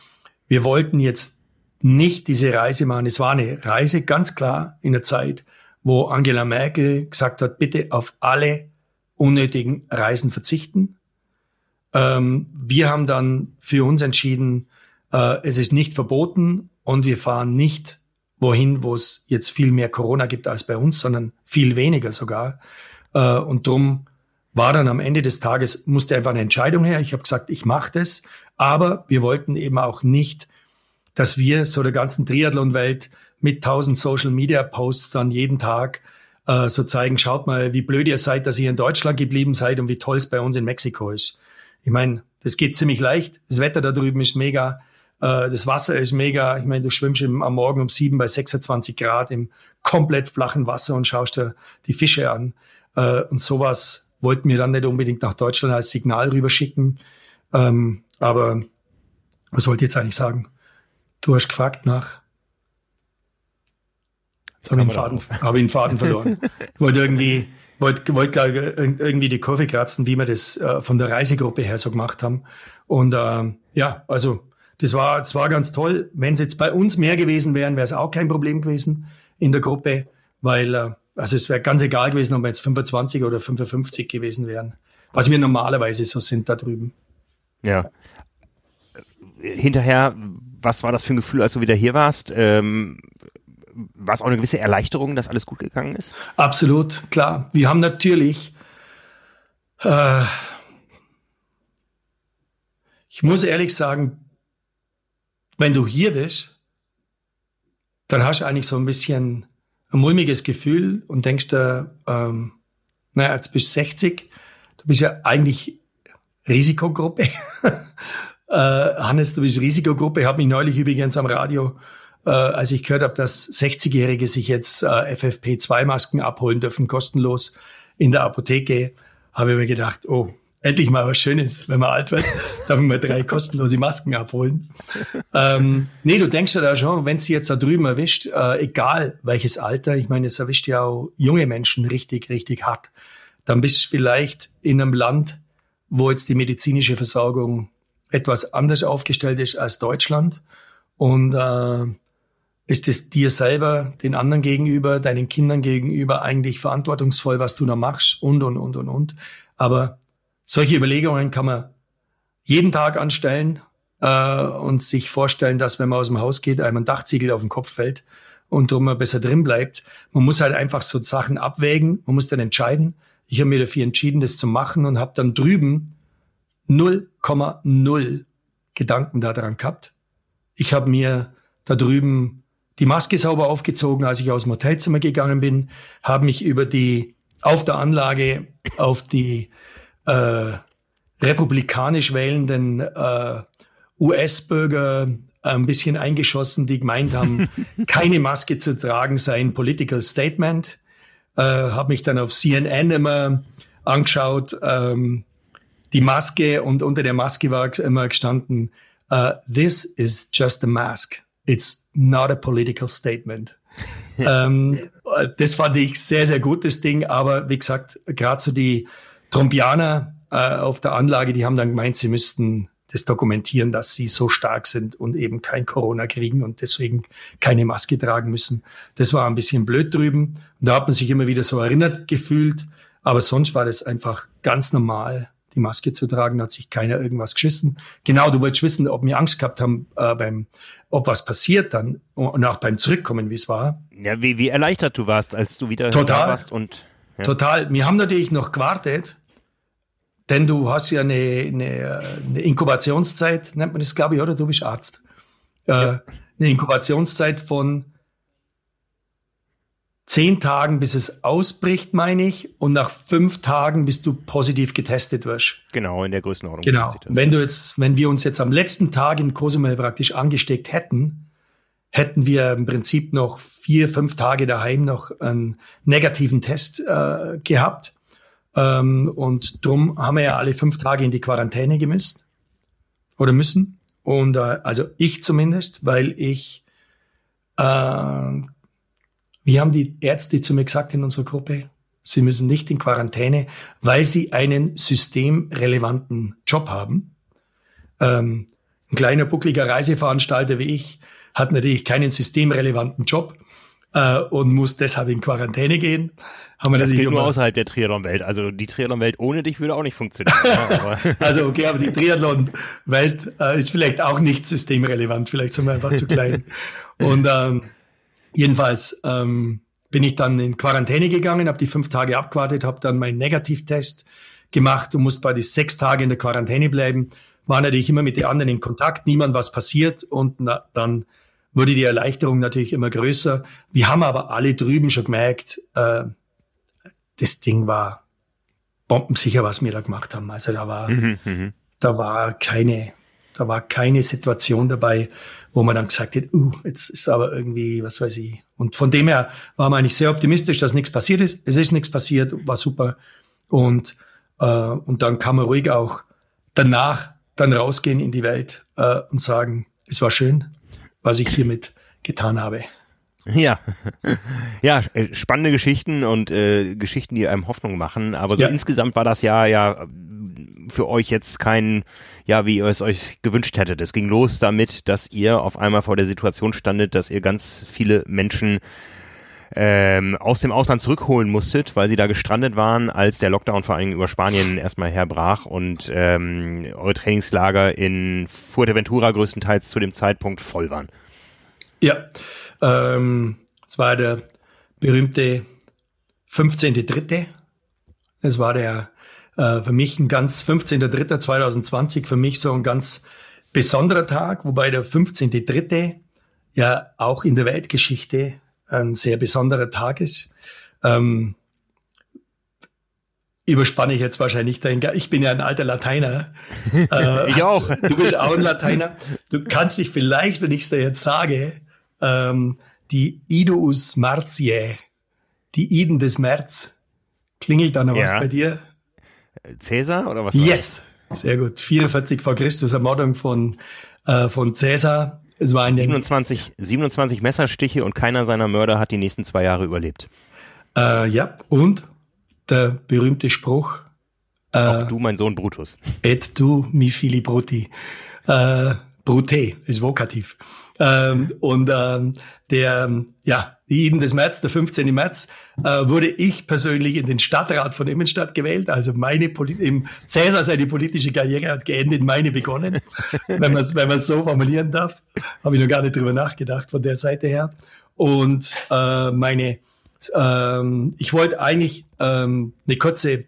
[SPEAKER 2] wir wollten jetzt nicht diese Reise machen. Es war eine Reise ganz klar in der Zeit, wo Angela Merkel gesagt hat, bitte auf alle unnötigen Reisen verzichten. Ähm, wir haben dann für uns entschieden, äh, es ist nicht verboten und wir fahren nicht wohin, wo es jetzt viel mehr Corona gibt als bei uns, sondern viel weniger sogar. Äh, und drum war dann am Ende des Tages, musste einfach eine Entscheidung her. Ich habe gesagt, ich mache das, aber wir wollten eben auch nicht, dass wir so der ganzen Triathlon-Welt mit tausend Social-Media-Posts dann jeden Tag äh, so zeigen, schaut mal, wie blöd ihr seid, dass ihr in Deutschland geblieben seid und wie toll es bei uns in Mexiko ist. Ich meine, das geht ziemlich leicht. Das Wetter da drüben ist mega. Äh, das Wasser ist mega. Ich meine, du schwimmst im, am Morgen um sieben bei 26 Grad im komplett flachen Wasser und schaust dir die Fische an. Äh, und sowas wollten wir dann nicht unbedingt nach Deutschland als Signal rüberschicken. Ähm, aber was wollte ich jetzt eigentlich sagen? Du hast gefragt nach. Jetzt habe ich, Faden, hab ich den Faden verloren. Ich wollte irgendwie, wollte, wollte ich, irgendwie die Kurve kratzen, wie wir das äh, von der Reisegruppe her so gemacht haben. Und äh, ja, also das war, das war ganz toll. Wenn es jetzt bei uns mehr gewesen wären, wäre es auch kein Problem gewesen in der Gruppe, weil äh, also es wäre ganz egal gewesen, ob wir jetzt 25 oder 55 gewesen wären, was wir normalerweise so sind da drüben.
[SPEAKER 1] Ja. Hinterher, was war das für ein Gefühl, als du wieder hier warst? Ähm, war es auch eine gewisse Erleichterung, dass alles gut gegangen ist?
[SPEAKER 2] Absolut, klar. Wir haben natürlich, äh, ich muss ehrlich sagen, wenn du hier bist, dann hast du eigentlich so ein bisschen ein mulmiges Gefühl und denkst dir, ähm, naja, jetzt bist du 60, du bist ja eigentlich Risikogruppe. äh, Hannes, du bist Risikogruppe. Ich habe mich neulich übrigens am Radio, äh, als ich gehört habe, dass 60-Jährige sich jetzt äh, FFP2-Masken abholen dürfen, kostenlos in der Apotheke, habe ich mir gedacht, oh, endlich mal was Schönes, wenn man alt wird, darf man mal drei kostenlose Masken abholen. ähm, nee, du denkst ja da schon, wenn sie jetzt da drüben erwischt, äh, egal welches Alter, ich meine, es erwischt ja auch junge Menschen richtig, richtig hart, dann bist du vielleicht in einem Land, wo jetzt die medizinische Versorgung etwas anders aufgestellt ist als Deutschland. Und äh, ist es dir selber, den anderen gegenüber, deinen Kindern gegenüber eigentlich verantwortungsvoll, was du da machst und, und, und, und, und. Aber solche Überlegungen kann man jeden Tag anstellen äh, und sich vorstellen, dass wenn man aus dem Haus geht, einem ein Dachziegel auf den Kopf fällt und drum man besser drin bleibt. Man muss halt einfach so Sachen abwägen, man muss dann entscheiden. Ich habe mir dafür entschieden, das zu machen und habe dann drüben 0,0 Gedanken daran gehabt. Ich habe mir da drüben die Maske sauber aufgezogen, als ich aus dem Hotelzimmer gegangen bin, habe mich über die auf der Anlage auf die äh, republikanisch wählenden äh, US-Bürger ein bisschen eingeschossen, die gemeint haben, keine Maske zu tragen sei ein Political Statement. Äh, habe mich dann auf CNN immer angeschaut, ähm, die Maske und unter der Maske war immer gestanden, uh, this is just a mask. It's not a political statement. ähm, das fand ich sehr, sehr gutes Ding. Aber wie gesagt, gerade so die Trumpianer äh, auf der Anlage, die haben dann gemeint, sie müssten das dokumentieren, dass sie so stark sind und eben kein Corona kriegen und deswegen keine Maske tragen müssen. Das war ein bisschen blöd drüben. Und da hat man sich immer wieder so erinnert gefühlt. Aber sonst war das einfach ganz normal die Maske zu tragen, hat sich keiner irgendwas geschissen. Genau, du wolltest wissen, ob wir Angst gehabt haben, äh, beim, ob was passiert dann und auch beim Zurückkommen, wie es war.
[SPEAKER 1] Ja, wie, wie erleichtert du warst, als du wieder
[SPEAKER 2] total,
[SPEAKER 1] da warst und
[SPEAKER 2] ja. total. Wir haben natürlich noch gewartet, denn du hast ja eine, eine, eine Inkubationszeit, nennt man das, glaube ich, oder? Du bist Arzt. Äh, ja. Eine Inkubationszeit von zehn Tagen, bis es ausbricht, meine ich, und nach fünf Tagen, bis du positiv getestet wirst.
[SPEAKER 1] Genau, in der Größenordnung.
[SPEAKER 2] Genau. Wenn du jetzt, wenn wir uns jetzt am letzten Tag in Cozumel praktisch angesteckt hätten, hätten wir im Prinzip noch vier, fünf Tage daheim noch einen negativen Test äh, gehabt. Ähm, und drum haben wir ja alle fünf Tage in die Quarantäne gemüsst oder müssen. Und äh, also ich zumindest, weil ich äh, wie haben die Ärzte zu mir gesagt in unserer Gruppe? Sie müssen nicht in Quarantäne, weil sie einen systemrelevanten Job haben. Ähm, ein kleiner buckliger Reiseveranstalter wie ich hat natürlich keinen systemrelevanten Job äh, und muss deshalb in Quarantäne gehen.
[SPEAKER 1] Haben wir das geht nur außerhalb der Triathlon-Welt. Also die Triathlon-Welt ohne dich würde auch nicht funktionieren. ja,
[SPEAKER 2] also okay, aber die Triathlon-Welt äh, ist vielleicht auch nicht systemrelevant. Vielleicht sind wir einfach zu klein. Und ähm, Jedenfalls ähm, bin ich dann in Quarantäne gegangen, habe die fünf Tage abgewartet, habe dann meinen Negativtest gemacht und musste bei die sechs Tage in der Quarantäne bleiben. War natürlich immer mit den anderen in Kontakt, niemand was passiert und na, dann wurde die Erleichterung natürlich immer größer. Wir haben aber alle drüben schon gemerkt, äh, das Ding war bombensicher, was wir da gemacht haben. Also da war, mhm, mhm. da war keine, da war keine Situation dabei, wo man dann gesagt hat, uh, jetzt ist aber irgendwie, was weiß ich. Und von dem her war man eigentlich sehr optimistisch, dass nichts passiert ist. Es ist nichts passiert, war super. Und, äh, und dann kann man ruhig auch danach dann rausgehen in die Welt äh, und sagen, es war schön, was ich hiermit getan habe.
[SPEAKER 1] Ja, ja, äh, spannende Geschichten und äh, Geschichten, die einem Hoffnung machen. Aber so ja. insgesamt war das Jahr ja für euch jetzt kein, ja, wie ihr es euch gewünscht hättet. Es ging los damit, dass ihr auf einmal vor der Situation standet, dass ihr ganz viele Menschen ähm, aus dem Ausland zurückholen musstet, weil sie da gestrandet waren, als der Lockdown vor allem über Spanien erstmal herbrach und ähm, eure Trainingslager in Fuerteventura größtenteils zu dem Zeitpunkt voll waren.
[SPEAKER 2] Ja, ähm, es war der berühmte 15.3. Es war der äh, für mich ein ganz 15.3.2020 für mich so ein ganz besonderer Tag, wobei der 15.3. ja auch in der Weltgeschichte ein sehr besonderer Tag ist. Ähm, überspanne ich jetzt wahrscheinlich dein, ich bin ja ein alter Lateiner.
[SPEAKER 1] Äh, ich auch.
[SPEAKER 2] Du bist auch ein Lateiner. Du kannst dich vielleicht, wenn ich es dir jetzt sage, ähm, die Idus Martiae, die Iden des März, klingelt da noch ja. was bei dir?
[SPEAKER 1] Cäsar oder was?
[SPEAKER 2] Yes, sehr gut. 44 vor Christus, Ermordung von, äh, von Cäsar.
[SPEAKER 1] Es war 27, 27 Messerstiche und keiner seiner Mörder hat die nächsten zwei Jahre überlebt.
[SPEAKER 2] Äh, ja, und der berühmte Spruch.
[SPEAKER 1] Äh, Auch du, mein Sohn Brutus.
[SPEAKER 2] Et du, mi fili bruti. Äh, Brute ist vokativ. Ähm, und ähm, der, ja, jeden des März, der 15. März, äh, wurde ich persönlich in den Stadtrat von Immenstadt gewählt. Also meine Poli im Cäsar seine politische Karriere hat geendet, meine begonnen, wenn man es wenn man's so formulieren darf. Habe ich noch gar nicht drüber nachgedacht von der Seite her. Und äh, meine, ähm, ich wollte eigentlich ähm, eine kurze,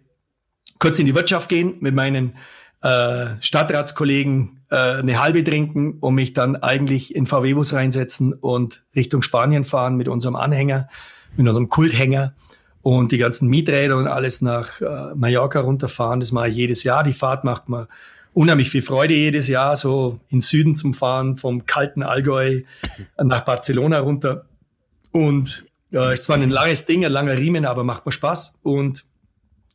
[SPEAKER 2] kurz in die Wirtschaft gehen mit meinen äh, Stadtratskollegen äh, eine halbe trinken und mich dann eigentlich in VW-Bus reinsetzen und Richtung Spanien fahren mit unserem Anhänger, mit unserem Kulthänger und die ganzen Mieträder und alles nach äh, Mallorca runterfahren. Das mache ich jedes Jahr. Die Fahrt macht mir unheimlich viel Freude jedes Jahr, so in Süden zum Fahren, vom kalten Allgäu nach Barcelona runter. Und ja, ist zwar ein langes Ding, ein langer Riemen, aber macht mir Spaß. Und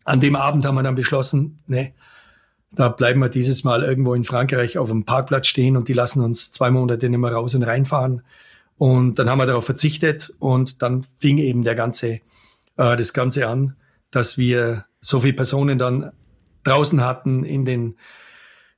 [SPEAKER 2] an dem Abend haben wir dann beschlossen, ne, da bleiben wir dieses Mal irgendwo in Frankreich auf dem Parkplatz stehen und die lassen uns zwei Monate nicht mehr raus und reinfahren. Und dann haben wir darauf verzichtet und dann fing eben der ganze, äh, das Ganze an, dass wir so viele Personen dann draußen hatten, in den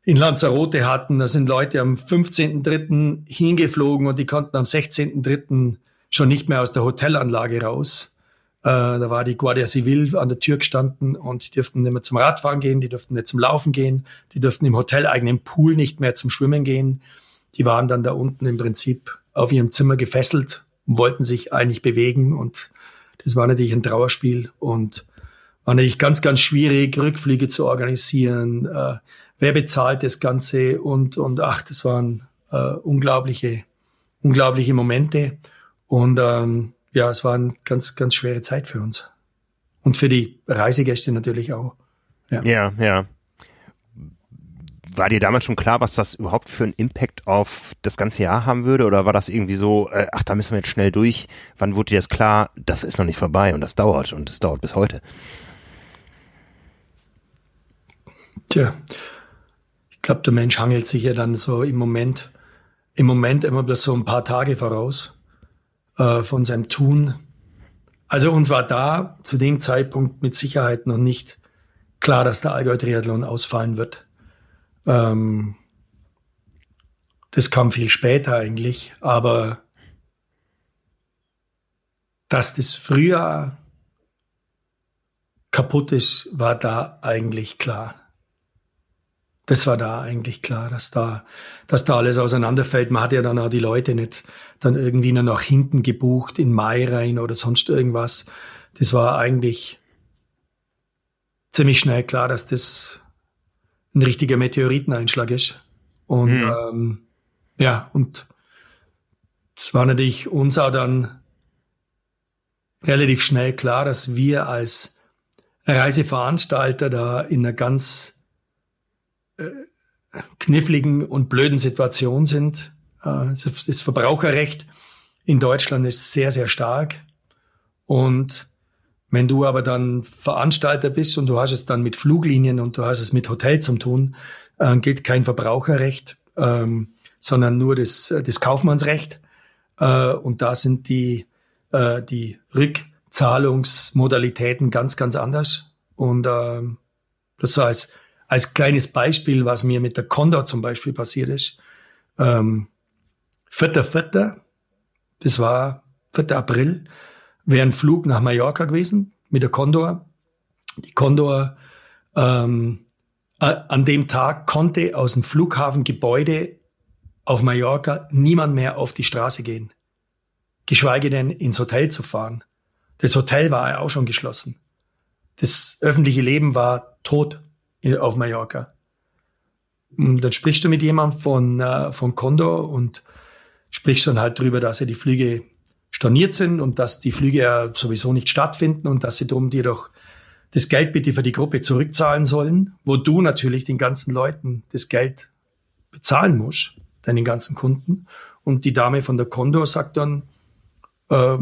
[SPEAKER 2] in Lanzarote hatten. Da sind Leute am 15.3. hingeflogen und die konnten am 16.3. schon nicht mehr aus der Hotelanlage raus. Äh, da war die Guardia Civil an der Tür gestanden und die dürften nicht mehr zum Radfahren gehen, die dürften nicht zum Laufen gehen, die dürften im hoteleigenen Pool nicht mehr zum Schwimmen gehen. Die waren dann da unten im Prinzip auf ihrem Zimmer gefesselt und wollten sich eigentlich bewegen und das war natürlich ein Trauerspiel und war natürlich ganz, ganz schwierig, Rückflüge zu organisieren. Äh, wer bezahlt das Ganze und, und ach, das waren äh, unglaubliche, unglaubliche Momente. Und ähm, ja, es war eine ganz, ganz schwere Zeit für uns. Und für die Reisegäste natürlich auch.
[SPEAKER 1] Ja, ja. ja. War dir damals schon klar, was das überhaupt für einen Impact auf das ganze Jahr haben würde? Oder war das irgendwie so, äh, ach, da müssen wir jetzt schnell durch? Wann wurde dir das klar, das ist noch nicht vorbei und das dauert und das dauert bis heute?
[SPEAKER 2] Tja, ich glaube, der Mensch hangelt sich ja dann so im Moment, im Moment immer bloß so ein paar Tage voraus äh, von seinem Tun. Also uns war da zu dem Zeitpunkt mit Sicherheit noch nicht klar, dass der Allgäu-Triathlon ausfallen wird. Ähm, das kam viel später eigentlich, aber dass das Frühjahr kaputt ist, war da eigentlich klar das war da eigentlich klar, dass da, dass da alles auseinanderfällt. Man hat ja dann auch die Leute nicht dann irgendwie nur nach hinten gebucht in Mai rein oder sonst irgendwas. Das war eigentlich ziemlich schnell klar, dass das ein richtiger Meteoriteneinschlag ist. Und hm. ähm, ja, und es war natürlich uns auch dann relativ schnell klar, dass wir als Reiseveranstalter da in einer ganz kniffligen und blöden Situation sind. Äh, das Verbraucherrecht in Deutschland ist sehr, sehr stark. Und wenn du aber dann Veranstalter bist und du hast es dann mit Fluglinien und du hast es mit Hotel zum tun, äh, gilt kein Verbraucherrecht, ähm, sondern nur das, das Kaufmannsrecht. Äh, und da sind die, die Rückzahlungsmodalitäten ganz, ganz anders. Und ähm, das heißt, als kleines Beispiel, was mir mit der Condor zum Beispiel passiert ist. Ähm, 4.4., das war 4. April, wäre ein Flug nach Mallorca gewesen mit der Condor. Die Condor ähm, an dem Tag konnte aus dem Flughafengebäude auf Mallorca niemand mehr auf die Straße gehen, geschweige denn ins Hotel zu fahren. Das Hotel war ja auch schon geschlossen. Das öffentliche Leben war tot auf Mallorca. Und dann sprichst du mit jemandem von, äh, von Condor und sprichst dann halt drüber, dass ja die Flüge storniert sind und dass die Flüge ja sowieso nicht stattfinden und dass sie darum dir doch das Geld bitte für die Gruppe zurückzahlen sollen, wo du natürlich den ganzen Leuten das Geld bezahlen musst, deinen ganzen Kunden. Und die Dame von der Condor sagt dann, äh,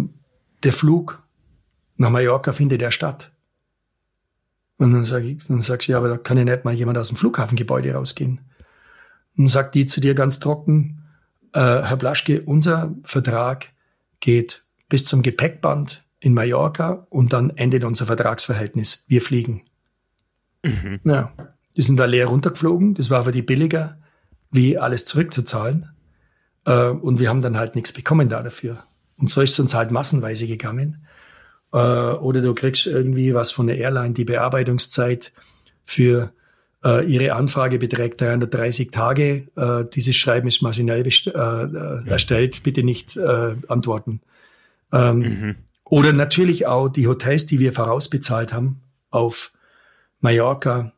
[SPEAKER 2] der Flug nach Mallorca findet ja statt. Und dann sage ich, dann sagst du, ja, aber da kann ja nicht mal jemand aus dem Flughafengebäude rausgehen. Und sagt die zu dir ganz trocken, äh, Herr Blaschke, unser Vertrag geht bis zum Gepäckband in Mallorca und dann endet unser Vertragsverhältnis. Wir fliegen. Mhm. Ja. Die sind da leer runtergeflogen. Das war für die billiger, wie alles zurückzuzahlen. Äh, und wir haben dann halt nichts bekommen da dafür. Und so ist es uns halt massenweise gegangen. Äh, oder du kriegst irgendwie was von der Airline, die Bearbeitungszeit für äh, Ihre Anfrage beträgt 330 Tage. Äh, dieses Schreiben ist maschinell äh, äh, erstellt. Bitte nicht äh, antworten. Ähm, mhm. Oder natürlich auch die Hotels, die wir vorausbezahlt haben auf Mallorca.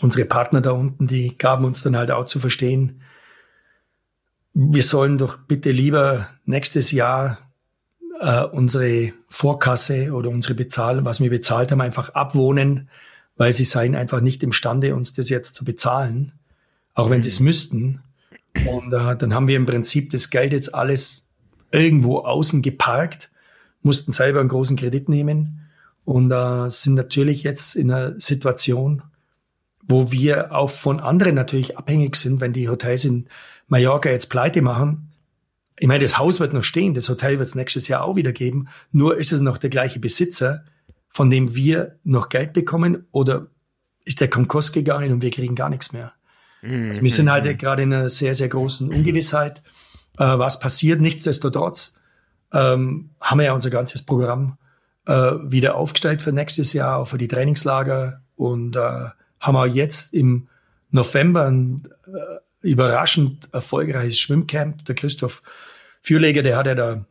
[SPEAKER 2] Unsere Partner da unten, die gaben uns dann halt auch zu verstehen, wir sollen doch bitte lieber nächstes Jahr äh, unsere Vorkasse oder unsere Bezahlung, was wir bezahlt haben, einfach abwohnen, weil sie seien einfach nicht imstande, uns das jetzt zu bezahlen, auch wenn sie es müssten. Und äh, dann haben wir im Prinzip das Geld jetzt alles irgendwo außen geparkt, mussten selber einen großen Kredit nehmen und äh, sind natürlich jetzt in einer Situation, wo wir auch von anderen natürlich abhängig sind, wenn die Hotels in Mallorca jetzt pleite machen. Ich meine, das Haus wird noch stehen, das Hotel wird es nächstes Jahr auch wieder geben, nur ist es noch der gleiche Besitzer von dem wir noch Geld bekommen oder ist der Konkurs gegangen und wir kriegen gar nichts mehr. Mhm. Also wir sind halt mhm. gerade in einer sehr, sehr großen Ungewissheit, äh, was passiert. Nichtsdestotrotz ähm, haben wir ja unser ganzes Programm äh, wieder aufgestellt für nächstes Jahr, auch für die Trainingslager und äh, haben auch jetzt im November ein äh, überraschend erfolgreiches Schwimmcamp. Der Christoph Fürleger, der hat ja da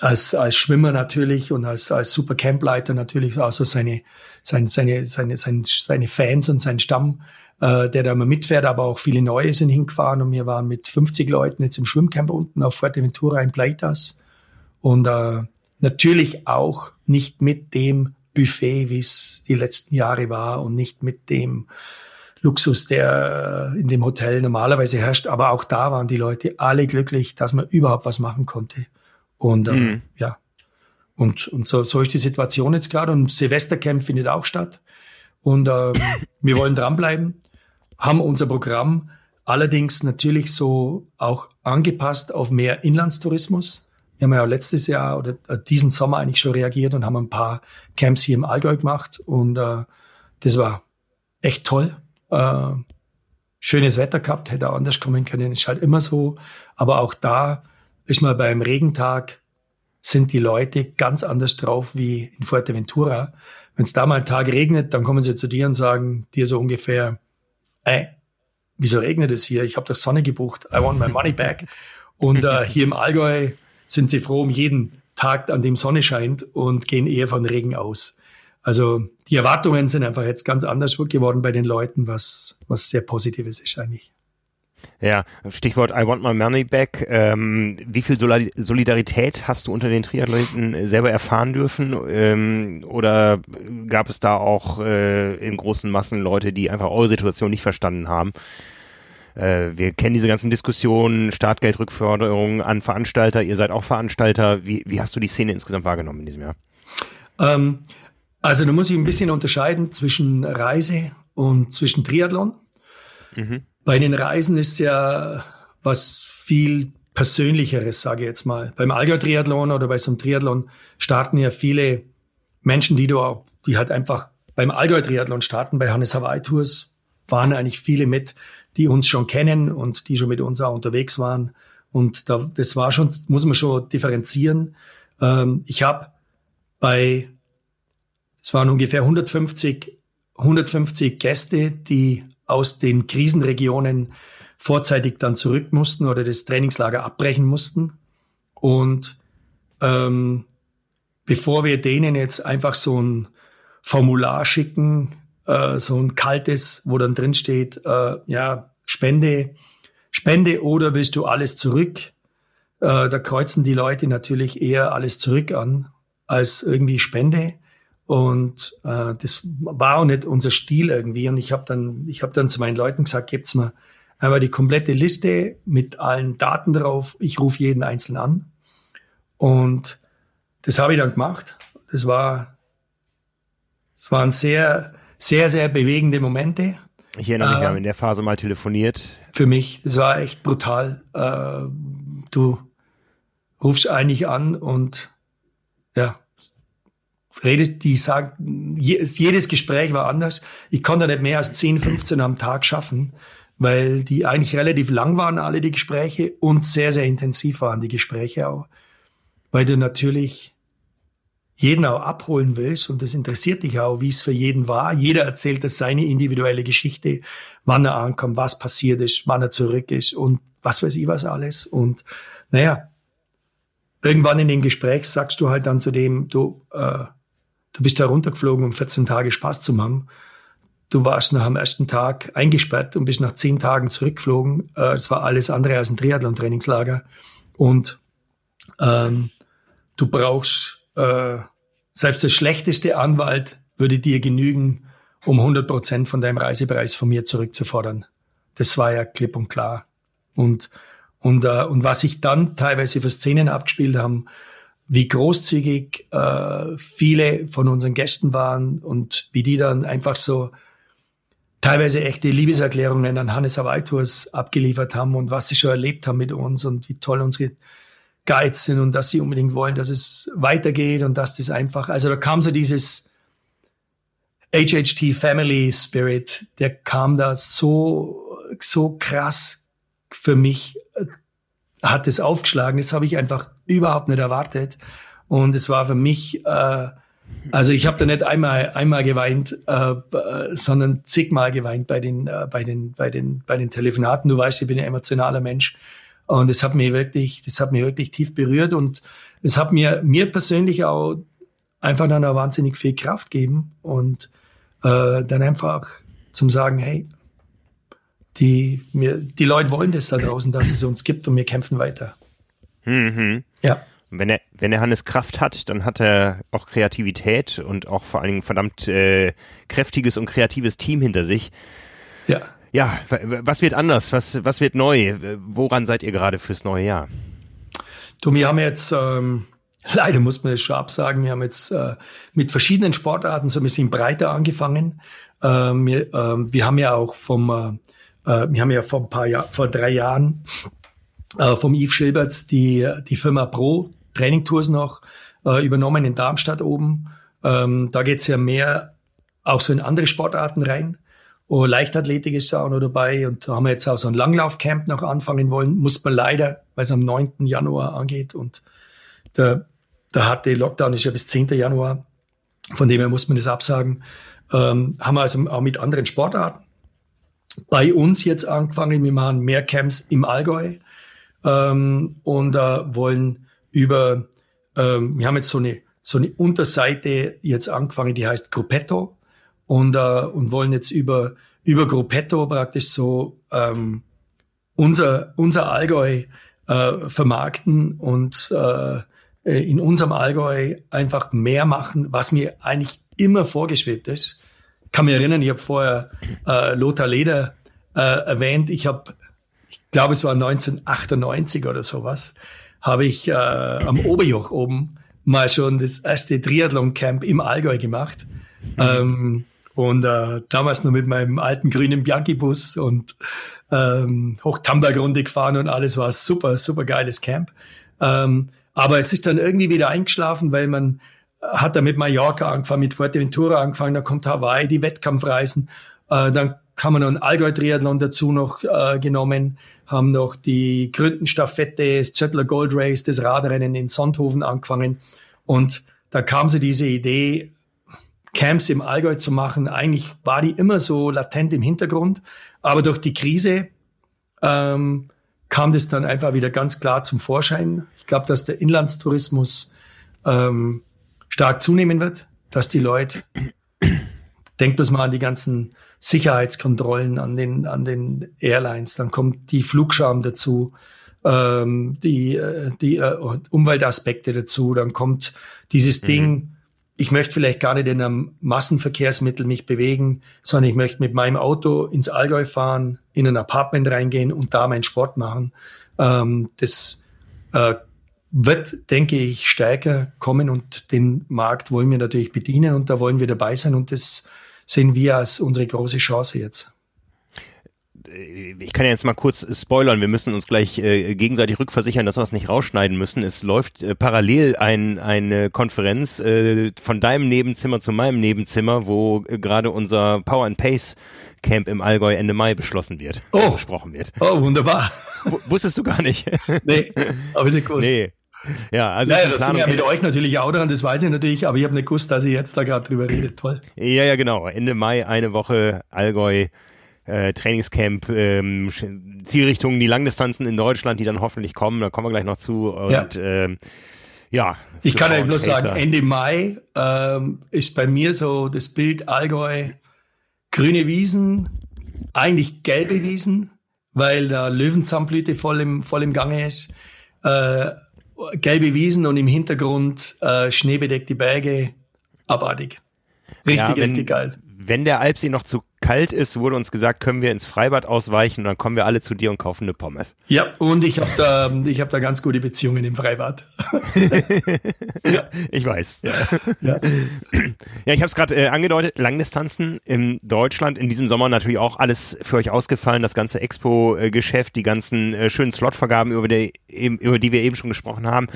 [SPEAKER 2] als, als Schwimmer natürlich und als, als Super Campleiter natürlich auch so seine, seine, seine, seine, seine, seine Fans und sein Stamm, äh, der da immer mitfährt, aber auch viele neue sind hingefahren und wir waren mit 50 Leuten jetzt im Schwimmcamp unten auf Fuerteventura in Pleitas und äh, natürlich auch nicht mit dem Buffet, wie es die letzten Jahre war und nicht mit dem Luxus, der in dem Hotel normalerweise herrscht. Aber auch da waren die Leute alle glücklich, dass man überhaupt was machen konnte. Und äh, mhm. ja, und, und so, so ist die Situation jetzt gerade. Und Silvestercamp findet auch statt. Und ähm, wir wollen dranbleiben, haben unser Programm allerdings natürlich so auch angepasst auf mehr Inlandstourismus. Wir haben ja letztes Jahr oder äh, diesen Sommer eigentlich schon reagiert und haben ein paar Camps hier im Allgäu gemacht. Und äh, das war echt toll. Äh, schönes Wetter gehabt, hätte auch anders kommen können, ist halt immer so. Aber auch da ist mal beim Regentag, sind die Leute ganz anders drauf wie in Fuerteventura. Wenn es da mal einen Tag regnet, dann kommen sie zu dir und sagen dir so ungefähr, ey, wieso regnet es hier? Ich habe doch Sonne gebucht. I want my money back. Und äh, hier im Allgäu sind sie froh um jeden Tag, an dem Sonne scheint und gehen eher von Regen aus. Also die Erwartungen sind einfach jetzt ganz anders geworden bei den Leuten, was, was sehr Positives ist eigentlich.
[SPEAKER 1] Ja, Stichwort I want my money back. Ähm, wie viel Solidarität hast du unter den Triathleten selber erfahren dürfen? Ähm, oder gab es da auch äh, in großen Massen Leute, die einfach eure Situation nicht verstanden haben? Äh, wir kennen diese ganzen Diskussionen, Startgeldrückforderungen an Veranstalter. Ihr seid auch Veranstalter. Wie, wie hast du die Szene insgesamt wahrgenommen in diesem Jahr?
[SPEAKER 2] Ähm, also da muss ich ein bisschen unterscheiden zwischen Reise und zwischen Triathlon. Mhm. Bei den Reisen ist ja was viel Persönlicheres, sage ich jetzt mal. Beim Allgäu-Triathlon oder bei so einem Triathlon starten ja viele Menschen, die du auch, die halt einfach beim Allgäu-Triathlon starten, bei Hannes Hawaii Tours fahren eigentlich viele mit, die uns schon kennen und die schon mit uns auch unterwegs waren. Und da, das war schon, muss man schon differenzieren. Ähm, ich habe bei, es waren ungefähr 150, 150 Gäste, die aus den Krisenregionen vorzeitig dann zurück mussten oder das Trainingslager abbrechen mussten. Und ähm, bevor wir denen jetzt einfach so ein Formular schicken, äh, so ein kaltes, wo dann drin steht, äh, ja, Spende, Spende oder willst du alles zurück? Äh, da kreuzen die Leute natürlich eher alles zurück an als irgendwie Spende. Und äh, das war auch nicht unser Stil irgendwie. Und ich habe dann, ich habe dann zu meinen Leuten gesagt, gebt's mir einmal die komplette Liste mit allen Daten drauf. Ich rufe jeden einzeln an. Und das habe ich dann gemacht. Das war, das waren sehr, sehr, sehr bewegende Momente.
[SPEAKER 1] Ich erinnere mich, wir haben in der Phase mal telefoniert.
[SPEAKER 2] Für mich, das war echt brutal. Äh, du rufst eigentlich an und ja, redet, die sagen, jedes Gespräch war anders. Ich konnte nicht mehr als 10, 15 am Tag schaffen, weil die eigentlich relativ lang waren, alle die Gespräche, und sehr, sehr intensiv waren die Gespräche auch. Weil du natürlich jeden auch abholen willst und das interessiert dich auch, wie es für jeden war. Jeder erzählt das seine individuelle Geschichte, wann er ankommt, was passiert ist, wann er zurück ist und was weiß ich was alles. Und naja, irgendwann in dem Gespräch sagst du halt dann zu dem, du, äh, du bist da runtergeflogen, um 14 Tage Spaß zu machen. Du warst nach dem ersten Tag eingesperrt und bist nach zehn Tagen zurückgeflogen. Äh, es war alles andere als ein Triathlon-Trainingslager. Und ähm, du brauchst, äh, selbst der schlechteste Anwalt würde dir genügen, um 100 Prozent von deinem Reisepreis von mir zurückzufordern. Das war ja klipp und klar. Und, und, äh, und was sich dann teilweise für Szenen abgespielt haben, wie großzügig äh, viele von unseren Gästen waren und wie die dann einfach so teilweise echte Liebeserklärungen an Hannes Hawaii abgeliefert haben und was sie schon erlebt haben mit uns und wie toll unsere Guides sind und dass sie unbedingt wollen, dass es weitergeht und dass das einfach, also da kam so dieses HHT Family Spirit, der kam da so, so krass für mich, hat es aufgeschlagen, das habe ich einfach überhaupt nicht erwartet. Und es war für mich, äh, also ich habe da nicht einmal einmal geweint, äh, sondern zigmal geweint bei den äh, bei den bei den bei den Telefonaten. Du weißt, ich bin ein emotionaler Mensch. Und es hat mir wirklich, das hat mir wirklich tief berührt. Und es hat mir mir persönlich auch einfach dann eine wahnsinnig viel Kraft gegeben. Und äh, dann einfach zum sagen, hey, die mir die Leute wollen das da draußen, dass es uns gibt und wir kämpfen weiter.
[SPEAKER 1] Mhm. Ja. Wenn er, wenn er Hannes Kraft hat, dann hat er auch Kreativität und auch vor allen Dingen verdammt äh, kräftiges und kreatives Team hinter sich. Ja. Ja, was wird anders? Was, was wird neu? Woran seid ihr gerade fürs neue Jahr?
[SPEAKER 2] Du, wir haben jetzt, ähm, leider muss man das schon absagen, wir haben jetzt äh, mit verschiedenen Sportarten so ein bisschen breiter angefangen. Ähm, wir, ähm, wir haben ja auch vom, äh, äh wir haben ja vor ein paar Jahr, vor drei Jahren äh, vom Yves Schilberts die, die Firma Pro Training Tours noch äh, übernommen in Darmstadt oben. Ähm, da geht's ja mehr auch so in andere Sportarten rein. Oh, Leichtathletik ist da auch noch dabei und da haben wir jetzt auch so ein Langlaufcamp noch anfangen wollen. Muss man leider, weil es am 9. Januar angeht und der, der harte Lockdown ist ja bis 10. Januar. Von dem her muss man das absagen. Ähm, haben wir also auch mit anderen Sportarten bei uns jetzt angefangen. Wir machen mehr Camps im Allgäu ähm, und äh, wollen über, ähm, wir haben jetzt so eine, so eine Unterseite jetzt angefangen, die heißt Gruppetto und, äh, und wollen jetzt über, über Gruppetto praktisch so ähm, unser, unser Allgäu äh, vermarkten und äh, in unserem Allgäu einfach mehr machen, was mir eigentlich immer vorgeschwebt ist. Ich kann mich erinnern, ich habe vorher äh, Lothar Leder äh, erwähnt. Ich habe, ich glaube, es war 1998 oder sowas, habe ich äh, am Oberjoch oben mal schon das erste Triathlon-Camp im Allgäu gemacht. Mhm. Ähm, und äh, damals nur mit meinem alten grünen Bianchi-Bus und ähm, hoch Tamberg-Runde gefahren und alles war super, super geiles Camp. Ähm, aber es ist dann irgendwie wieder eingeschlafen, weil man hat da mit Mallorca angefangen, mit Fuerteventura angefangen, dann kommt Hawaii, die Wettkampfreisen, äh, dann kann man noch ein Allgäu-Triathlon dazu noch äh, genommen, haben noch die Gründenstaffette, das Zettler Gold Race, das Radrennen in Sonthofen angefangen und da kam sie diese Idee, Camps im Allgäu zu machen. Eigentlich war die immer so latent im Hintergrund, aber durch die Krise ähm, kam das dann einfach wieder ganz klar zum Vorschein. Ich glaube, dass der Inlandstourismus ähm, stark zunehmen wird, dass die Leute, denkt bloß mal an die ganzen Sicherheitskontrollen an den, an den Airlines, dann kommt die Flugscham dazu, ähm, die, äh, die äh, Umweltaspekte dazu, dann kommt dieses mhm. Ding, ich möchte vielleicht gar nicht in einem Massenverkehrsmittel mich bewegen, sondern ich möchte mit meinem Auto ins Allgäu fahren, in ein Apartment reingehen und da meinen Sport machen. Ähm, das äh, wird, denke ich, stärker kommen und den Markt wollen wir natürlich bedienen und da wollen wir dabei sein und das sehen wir als unsere große Chance jetzt
[SPEAKER 1] ich kann ja jetzt mal kurz spoilern, wir müssen uns gleich äh, gegenseitig rückversichern, dass wir es nicht rausschneiden müssen. Es läuft äh, parallel ein, eine Konferenz äh, von deinem Nebenzimmer zu meinem Nebenzimmer, wo äh, gerade unser Power and Pace Camp im Allgäu Ende Mai beschlossen wird.
[SPEAKER 2] Oh. Besprochen wird. Oh, wunderbar.
[SPEAKER 1] W wusstest du gar nicht?
[SPEAKER 2] nee, aber nicht gewusst. Nee.
[SPEAKER 1] Ja, also
[SPEAKER 2] naja, das sind ja mit euch natürlich auch dran, das weiß ich natürlich, aber ich habe nicht gewusst, dass ihr jetzt da gerade drüber redet. Toll.
[SPEAKER 1] Ja, ja, genau. Ende Mai, eine Woche Allgäu äh, Trainingscamp, ähm, Zielrichtungen, die Langdistanzen in Deutschland, die dann hoffentlich kommen, da kommen wir gleich noch zu. Und ja, ähm, ja
[SPEAKER 2] ich kann euch bloß sagen, Ende Mai ähm, ist bei mir so das Bild Allgäu, grüne Wiesen, eigentlich gelbe Wiesen, weil da Löwenzahnblüte voll im, voll im Gange ist. Äh, gelbe Wiesen und im Hintergrund äh, schneebedeckte Berge. Abartig. Richtig, ja,
[SPEAKER 1] wenn,
[SPEAKER 2] richtig geil.
[SPEAKER 1] Wenn der Alpsee noch zu kalt ist, wurde uns gesagt, können wir ins Freibad ausweichen und dann kommen wir alle zu dir und kaufen eine Pommes.
[SPEAKER 2] Ja, und ich habe da, ich hab da ganz gute Beziehungen im Freibad.
[SPEAKER 1] ja. Ich weiß. Ja, ja. ja ich habe es gerade äh, angedeutet, Langdistanzen in Deutschland, in diesem Sommer natürlich auch alles für euch ausgefallen, das ganze Expo-Geschäft, die ganzen äh, schönen Slotvergaben, über die, über die wir eben schon gesprochen haben.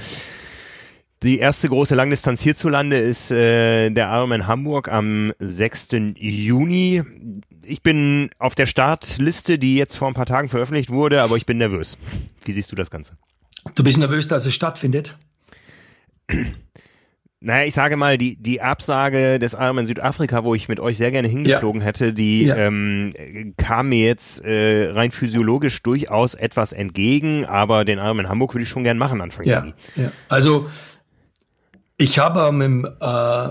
[SPEAKER 1] Die erste große Langdistanz hierzulande ist äh, der Ironman Hamburg am 6. Juni. Ich bin auf der Startliste, die jetzt vor ein paar Tagen veröffentlicht wurde, aber ich bin nervös. Wie siehst du das Ganze?
[SPEAKER 2] Du bist nervös, dass es stattfindet?
[SPEAKER 1] Naja, ich sage mal, die, die Absage des Ironman Südafrika, wo ich mit euch sehr gerne hingeflogen ja. hätte, die ja. ähm, kam mir jetzt äh, rein physiologisch durchaus etwas entgegen, aber den Ironman Hamburg würde ich schon gern machen Anfang
[SPEAKER 2] ja. Juni. Ja. Also ich habe mit, äh,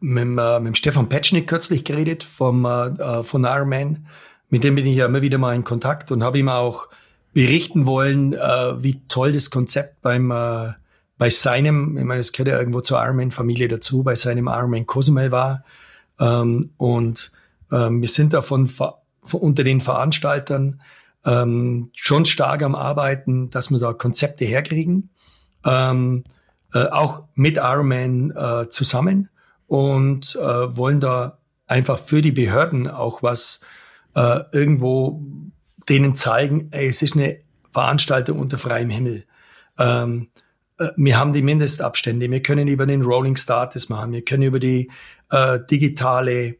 [SPEAKER 2] mit, äh, mit Stefan Petschnik kürzlich geredet vom, äh, äh, von Ironman. Mit dem bin ich ja immer wieder mal in Kontakt und habe ihm auch berichten wollen, äh, wie toll das Konzept beim äh, bei seinem, ich meine, es gehört ja irgendwo zur Ironman-Familie dazu, bei seinem Ironman Cozumel war. Ähm, und ähm, wir sind davon von, unter den Veranstaltern ähm, schon stark am Arbeiten, dass wir da Konzepte herkriegen. Ähm, äh, auch mit Ironman äh, zusammen und äh, wollen da einfach für die Behörden auch was äh, irgendwo denen zeigen, ey, es ist eine Veranstaltung unter freiem Himmel. Ähm, äh, wir haben die Mindestabstände, wir können über den Rolling Start das machen, wir können über die äh, digitale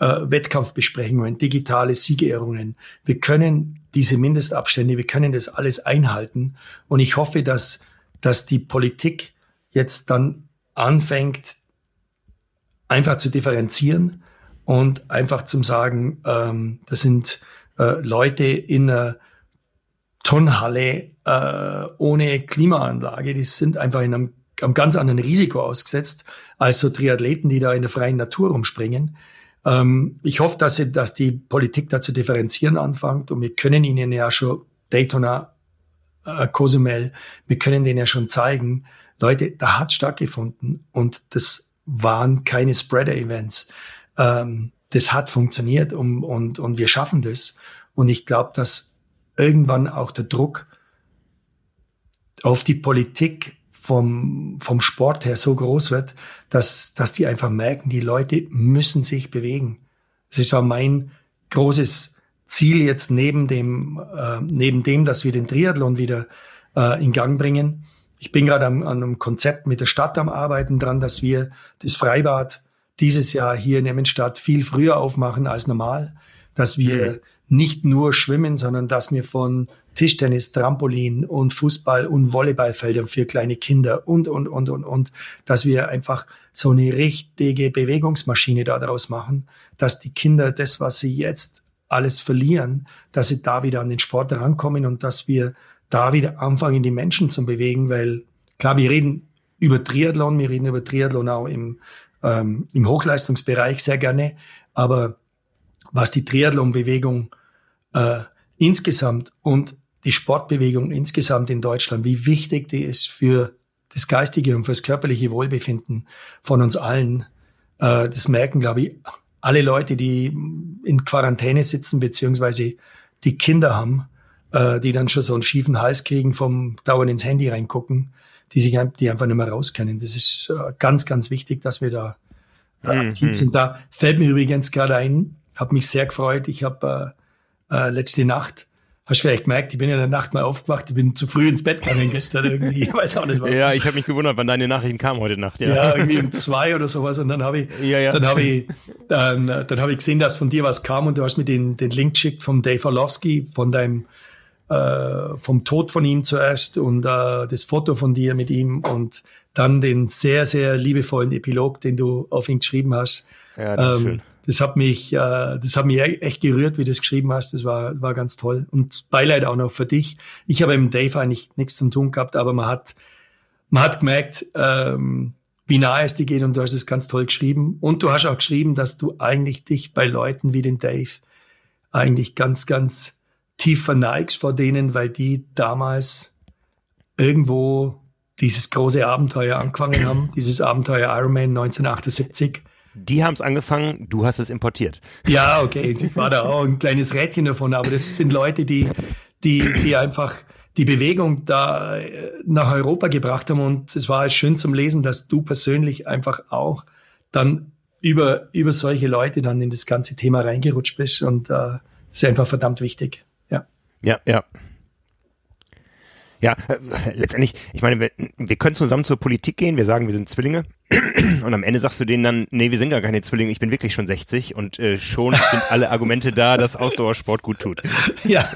[SPEAKER 2] äh, Wettkampfbesprechungen, digitale Siegerehrungen, wir können diese Mindestabstände, wir können das alles einhalten und ich hoffe, dass, dass die Politik jetzt dann anfängt, einfach zu differenzieren und einfach zum sagen, ähm, das sind äh, Leute in einer Turnhalle äh, ohne Klimaanlage, die sind einfach in einem, einem ganz anderen Risiko ausgesetzt als so Triathleten, die da in der freien Natur rumspringen. Ähm, ich hoffe, dass, sie, dass die Politik da zu differenzieren anfängt und wir können ihnen ja schon Daytona, äh, Cozumel, wir können denen ja schon zeigen, Leute, da hat stattgefunden und das waren keine Spreader-Events. Ähm, das hat funktioniert und, und, und wir schaffen das. Und ich glaube, dass irgendwann auch der Druck auf die Politik vom, vom Sport her so groß wird, dass, dass die einfach merken, die Leute müssen sich bewegen. Das ist auch mein großes Ziel jetzt neben dem, äh, neben dem, dass wir den Triathlon wieder äh, in Gang bringen, ich bin gerade an, an einem Konzept mit der Stadt am Arbeiten dran, dass wir das Freibad dieses Jahr hier in Emmenstadt viel früher aufmachen als normal, dass wir mhm. nicht nur schwimmen, sondern dass wir von Tischtennis, Trampolin und Fußball und Volleyballfeldern für kleine Kinder und, und, und, und, und, dass wir einfach so eine richtige Bewegungsmaschine daraus machen, dass die Kinder das, was sie jetzt alles verlieren, dass sie da wieder an den Sport rankommen und dass wir da wieder anfangen, die Menschen zu bewegen, weil klar, wir reden über Triathlon, wir reden über Triathlon auch im, ähm, im Hochleistungsbereich sehr gerne, aber was die Triathlon-Bewegung äh, insgesamt und die Sportbewegung insgesamt in Deutschland, wie wichtig die ist für das geistige und fürs körperliche Wohlbefinden von uns allen. Äh, das merken, glaube ich, alle Leute, die in Quarantäne sitzen, beziehungsweise die Kinder haben äh, die dann schon so einen schiefen Hals kriegen vom Dauern ins Handy reingucken, die sich die einfach nicht mehr rauskennen. Das ist äh, ganz, ganz wichtig, dass wir da äh, aktiv mhm. sind. Da fällt mir übrigens gerade ein, habe mich sehr gefreut. Ich habe äh, letzte Nacht. Hast du vielleicht gemerkt, ich bin ja in der Nacht mal aufgewacht, ich bin zu früh ins Bett gegangen gestern irgendwie. Ich weiß
[SPEAKER 1] auch nicht warum. Ja, ich habe mich gewundert, wann deine Nachrichten kamen heute Nacht.
[SPEAKER 2] Ja, ja irgendwie um zwei oder sowas. Und dann habe ich, ja, ja. dann habe ich, dann, dann habe ich gesehen, dass von dir was kam und du hast mir den, den Link geschickt vom Dave Orlovsky, von deinem, äh, vom Tod von ihm zuerst und äh, das Foto von dir mit ihm und dann den sehr, sehr liebevollen Epilog, den du auf ihn geschrieben hast. Ja, ähm, schön das hat mich, äh, das hat mich e-, echt gerührt, wie du das geschrieben hast. Das war, war ganz toll. Und Beileid auch noch für dich. Ich habe im Dave eigentlich nichts zu tun gehabt, aber man hat, man hat gemerkt, ähm, wie nahe es dir geht und du hast es ganz toll geschrieben. Und du hast auch geschrieben, dass du eigentlich dich bei Leuten wie den Dave eigentlich ganz, ganz tief verneigst vor denen, weil die damals irgendwo dieses große Abenteuer angefangen haben, dieses Abenteuer Ironman 1978
[SPEAKER 1] die haben es angefangen, du hast es importiert.
[SPEAKER 2] Ja, okay, ich war da auch ein kleines Rädchen davon, aber das sind Leute, die, die, die einfach die Bewegung da äh, nach Europa gebracht haben und es war schön zum Lesen, dass du persönlich einfach auch dann über, über solche Leute dann in das ganze Thema reingerutscht bist und äh, ist einfach verdammt wichtig.
[SPEAKER 1] Ja. Ja, ja. Äh, letztendlich, ich meine, wir, wir können zusammen zur Politik gehen, wir sagen, wir sind Zwillinge und am Ende sagst du denen dann, nee, wir sind gar keine Zwillinge, ich bin wirklich schon 60 und äh, schon sind alle Argumente da, dass Ausdauersport gut tut.
[SPEAKER 2] Ja.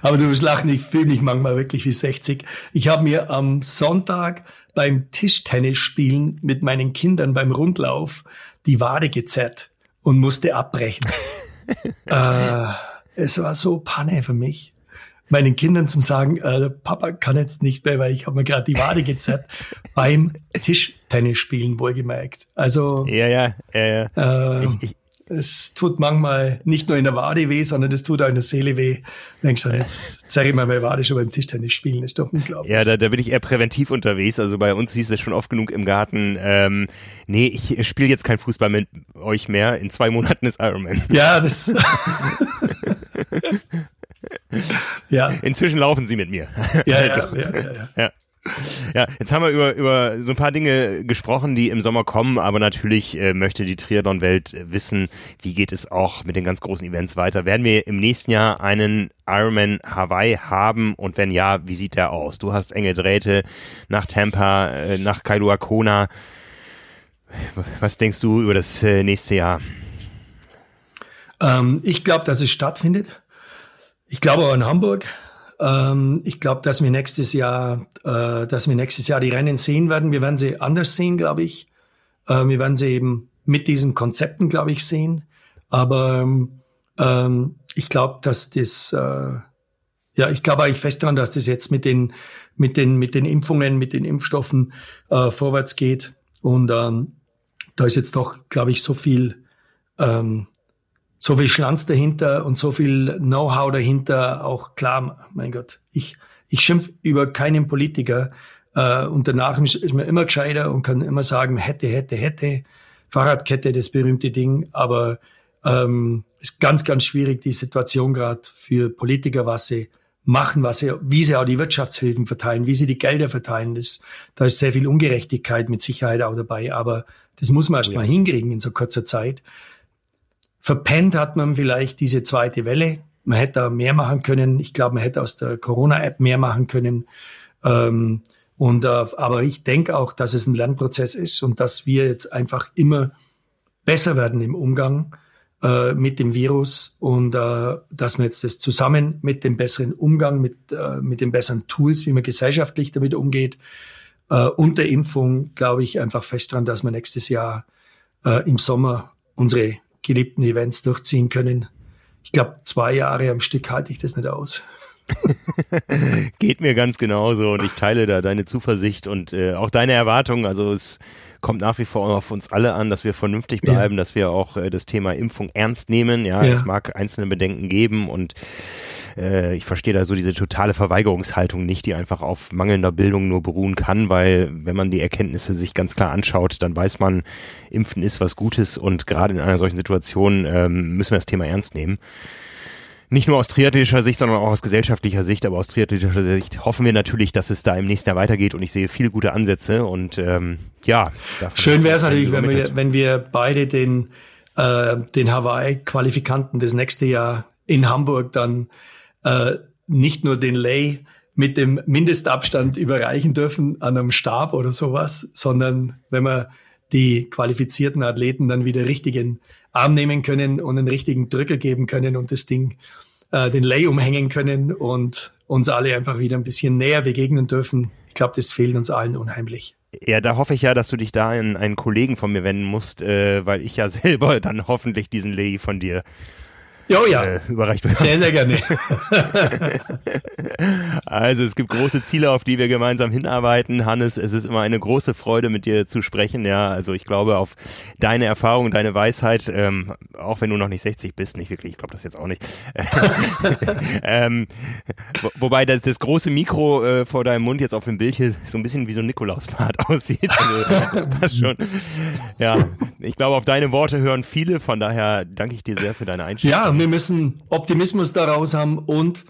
[SPEAKER 2] Aber du wirst lachen, ich fühle mich manchmal wirklich wie 60. Ich habe mir am Sonntag beim Tischtennis spielen mit meinen Kindern beim Rundlauf die Wade gezerrt und musste abbrechen. äh, es war so Panne für mich meinen Kindern zum sagen, äh, Papa kann jetzt nicht mehr, weil ich habe mir gerade die Wade gezerrt beim Tischtennis spielen, wohlgemerkt. Also
[SPEAKER 1] ja, ja, ja, ja.
[SPEAKER 2] Äh, ich, ich, es tut manchmal nicht nur in der Wade weh, sondern es tut auch in der Seele weh. Denkst du, jetzt zeige ich mal meine Wade schon beim Tischtennis spielen, ist doch unglaublich.
[SPEAKER 1] Ja, da, da bin ich eher präventiv unterwegs. Also bei uns hieß es schon oft genug im Garten, ähm, nee, ich spiele jetzt kein Fußball mit euch mehr. In zwei Monaten ist Ironman.
[SPEAKER 2] Ja, das.
[SPEAKER 1] ja. Inzwischen laufen sie mit mir.
[SPEAKER 2] Ja, also, ja, ja, ja, ja.
[SPEAKER 1] Ja, jetzt haben wir über, über so ein paar Dinge gesprochen, die im Sommer kommen, aber natürlich äh, möchte die Triathlon-Welt wissen, wie geht es auch mit den ganz großen Events weiter. Werden wir im nächsten Jahr einen Ironman Hawaii haben und wenn ja, wie sieht der aus? Du hast enge Drähte nach Tampa, äh, nach Kailua Kona. Was denkst du über das äh, nächste Jahr?
[SPEAKER 2] Ähm, ich glaube, dass es stattfindet. Ich glaube auch in Hamburg. Ähm, ich glaube, dass wir nächstes Jahr, äh, dass wir nächstes Jahr die Rennen sehen werden. Wir werden sie anders sehen, glaube ich. Äh, wir werden sie eben mit diesen Konzepten, glaube ich, sehen. Aber ähm, ich glaube, dass das, äh, ja, ich glaube eigentlich fest daran, dass das jetzt mit den, mit den, mit den Impfungen, mit den Impfstoffen äh, vorwärts geht. Und ähm, da ist jetzt doch, glaube ich, so viel ähm, so viel Schlanz dahinter und so viel Know-how dahinter, auch klar, mein Gott, ich, ich schimpf über keinen Politiker äh, und danach ist man immer gescheiter und kann immer sagen, hätte, hätte, hätte, Fahrradkette, das berühmte Ding, aber ähm, ist ganz, ganz schwierig, die Situation gerade für Politiker, was sie machen, was sie, wie sie auch die Wirtschaftshilfen verteilen, wie sie die Gelder verteilen. Das, da ist sehr viel Ungerechtigkeit mit Sicherheit auch dabei, aber das muss man erst ja. mal hinkriegen in so kurzer Zeit. Verpennt hat man vielleicht diese zweite Welle. Man hätte da mehr machen können. Ich glaube, man hätte aus der Corona-App mehr machen können. Ähm, und, äh, aber ich denke auch, dass es ein Lernprozess ist und dass wir jetzt einfach immer besser werden im Umgang äh, mit dem Virus und äh, dass wir jetzt das zusammen mit dem besseren Umgang, mit, äh, mit den besseren Tools, wie man gesellschaftlich damit umgeht, äh, und der Impfung, glaube ich einfach fest dran, dass wir nächstes Jahr äh, im Sommer unsere geliebten Events durchziehen können. Ich glaube, zwei Jahre am Stück halte ich das nicht aus.
[SPEAKER 1] Geht mir ganz genauso und ich teile da deine Zuversicht und äh, auch deine Erwartungen. Also es kommt nach wie vor auf uns alle an, dass wir vernünftig bleiben, ja. dass wir auch äh, das Thema Impfung ernst nehmen. Ja, ja, es mag einzelne Bedenken geben und äh, ich verstehe da so diese totale Verweigerungshaltung nicht, die einfach auf mangelnder Bildung nur beruhen kann, weil wenn man die Erkenntnisse sich ganz klar anschaut, dann weiß man, Impfen ist was Gutes und gerade in einer solchen Situation ähm, müssen wir das Thema ernst nehmen nicht nur aus triathletischer Sicht, sondern auch aus gesellschaftlicher Sicht, aber aus triathletischer Sicht hoffen wir natürlich, dass es da im nächsten Jahr weitergeht und ich sehe viele gute Ansätze und ähm, ja.
[SPEAKER 2] Schön wäre es natürlich, wenn wir, wenn wir beide den äh, den Hawaii-Qualifikanten das nächste Jahr in Hamburg dann äh, nicht nur den Lay mit dem Mindestabstand überreichen dürfen an einem Stab oder sowas, sondern wenn wir die qualifizierten Athleten dann wieder richtigen Arm nehmen können und einen richtigen Drücker geben können und das Ding äh, den Lay umhängen können und uns alle einfach wieder ein bisschen näher begegnen dürfen. Ich glaube, das fehlt uns allen unheimlich.
[SPEAKER 1] Ja, da hoffe ich ja, dass du dich da an einen Kollegen von mir wenden musst, äh, weil ich ja selber dann hoffentlich diesen Lay von dir
[SPEAKER 2] Oh ja, äh, überreicht bekommen. Sehr, sehr gerne.
[SPEAKER 1] also es gibt große Ziele, auf die wir gemeinsam hinarbeiten. Hannes, es ist immer eine große Freude, mit dir zu sprechen. Ja, also ich glaube auf deine Erfahrung, deine Weisheit, ähm, auch wenn du noch nicht 60 bist, nicht wirklich, ich glaube das jetzt auch nicht. ähm, wo, wobei das, das, große Mikro äh, vor deinem Mund jetzt auf dem Bild hier so ein bisschen wie so ein Nikolausbart aussieht. Also, das passt schon. Ja, ich glaube, auf deine Worte hören viele, von daher danke ich dir sehr für deine Einstellung.
[SPEAKER 2] Ja, wir müssen Optimismus daraus haben und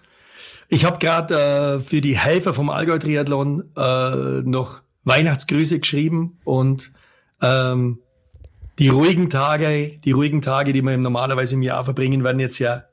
[SPEAKER 2] ich habe gerade äh, für die Helfer vom Allgäu Triathlon äh, noch Weihnachtsgrüße geschrieben und ähm, die ruhigen Tage, die ruhigen Tage, die wir normalerweise im Jahr verbringen, werden jetzt ja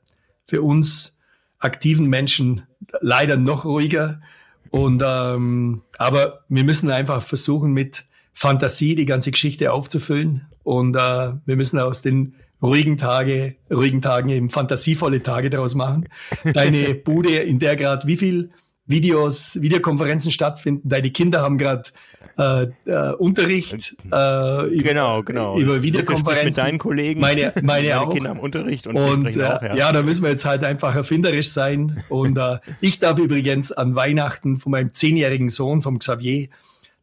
[SPEAKER 2] für uns aktiven Menschen leider noch ruhiger. Und ähm, aber wir müssen einfach versuchen, mit Fantasie die ganze Geschichte aufzufüllen. Und äh, wir müssen aus den ruhigen Tage, ruhigen Tagen eben fantasievolle Tage daraus machen. Deine Bude, in der gerade wie viel Videos, Videokonferenzen stattfinden. Deine Kinder haben gerade äh, äh, Unterricht.
[SPEAKER 1] Äh, genau, genau.
[SPEAKER 2] Über Videokonferenzen.
[SPEAKER 1] Mit deinen Kollegen.
[SPEAKER 2] Meine, meine, meine auch.
[SPEAKER 1] Kinder haben Unterricht
[SPEAKER 2] und, und äh, auch, ja. ja, da müssen wir jetzt halt einfach erfinderisch sein. Und äh, ich darf übrigens an Weihnachten von meinem zehnjährigen Sohn, vom Xavier,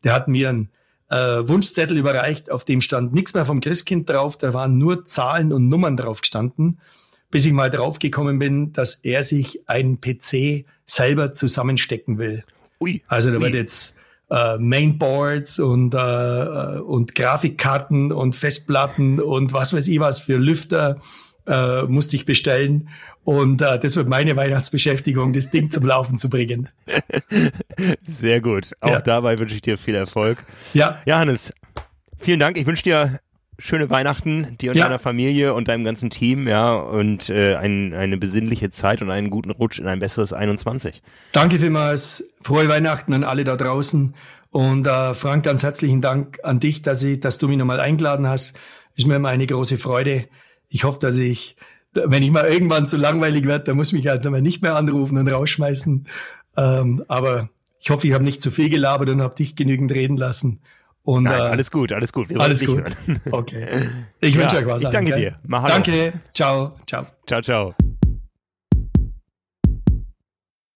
[SPEAKER 2] der hat mir ein äh, Wunschzettel überreicht, auf dem stand nichts mehr vom Christkind drauf, da waren nur Zahlen und Nummern drauf gestanden, bis ich mal draufgekommen bin, dass er sich einen PC selber zusammenstecken will. Ui. Also da ui. wird jetzt äh, Mainboards und, äh, äh, und Grafikkarten und Festplatten und was weiß ich was für Lüfter äh, musste ich bestellen. Und äh, das wird meine Weihnachtsbeschäftigung, das Ding zum Laufen zu bringen.
[SPEAKER 1] Sehr gut. Auch ja. dabei wünsche ich dir viel Erfolg.
[SPEAKER 2] Ja.
[SPEAKER 1] Ja, Hannes, vielen Dank. Ich wünsche dir schöne Weihnachten, dir und ja. deiner Familie und deinem ganzen Team, ja, und äh, ein, eine besinnliche Zeit und einen guten Rutsch in ein besseres 21.
[SPEAKER 2] Danke vielmals. Frohe Weihnachten an alle da draußen. Und äh, Frank, ganz herzlichen Dank an dich, dass, ich, dass du mich nochmal eingeladen hast. Ist mir immer eine große Freude. Ich hoffe, dass ich wenn ich mal irgendwann zu langweilig werde, dann muss mich halt nicht mehr anrufen und rausschmeißen. Ähm, aber ich hoffe, ich habe nicht zu viel gelabert und habe dich genügend reden lassen. Und,
[SPEAKER 1] Nein, äh, alles gut, alles gut.
[SPEAKER 2] Wir alles gut. Hören. Okay. Ich ja, wünsche euch was.
[SPEAKER 1] Ich danke
[SPEAKER 2] an,
[SPEAKER 1] dir.
[SPEAKER 2] Mahalo. Danke. Ciao. Ciao.
[SPEAKER 1] Ciao, ciao.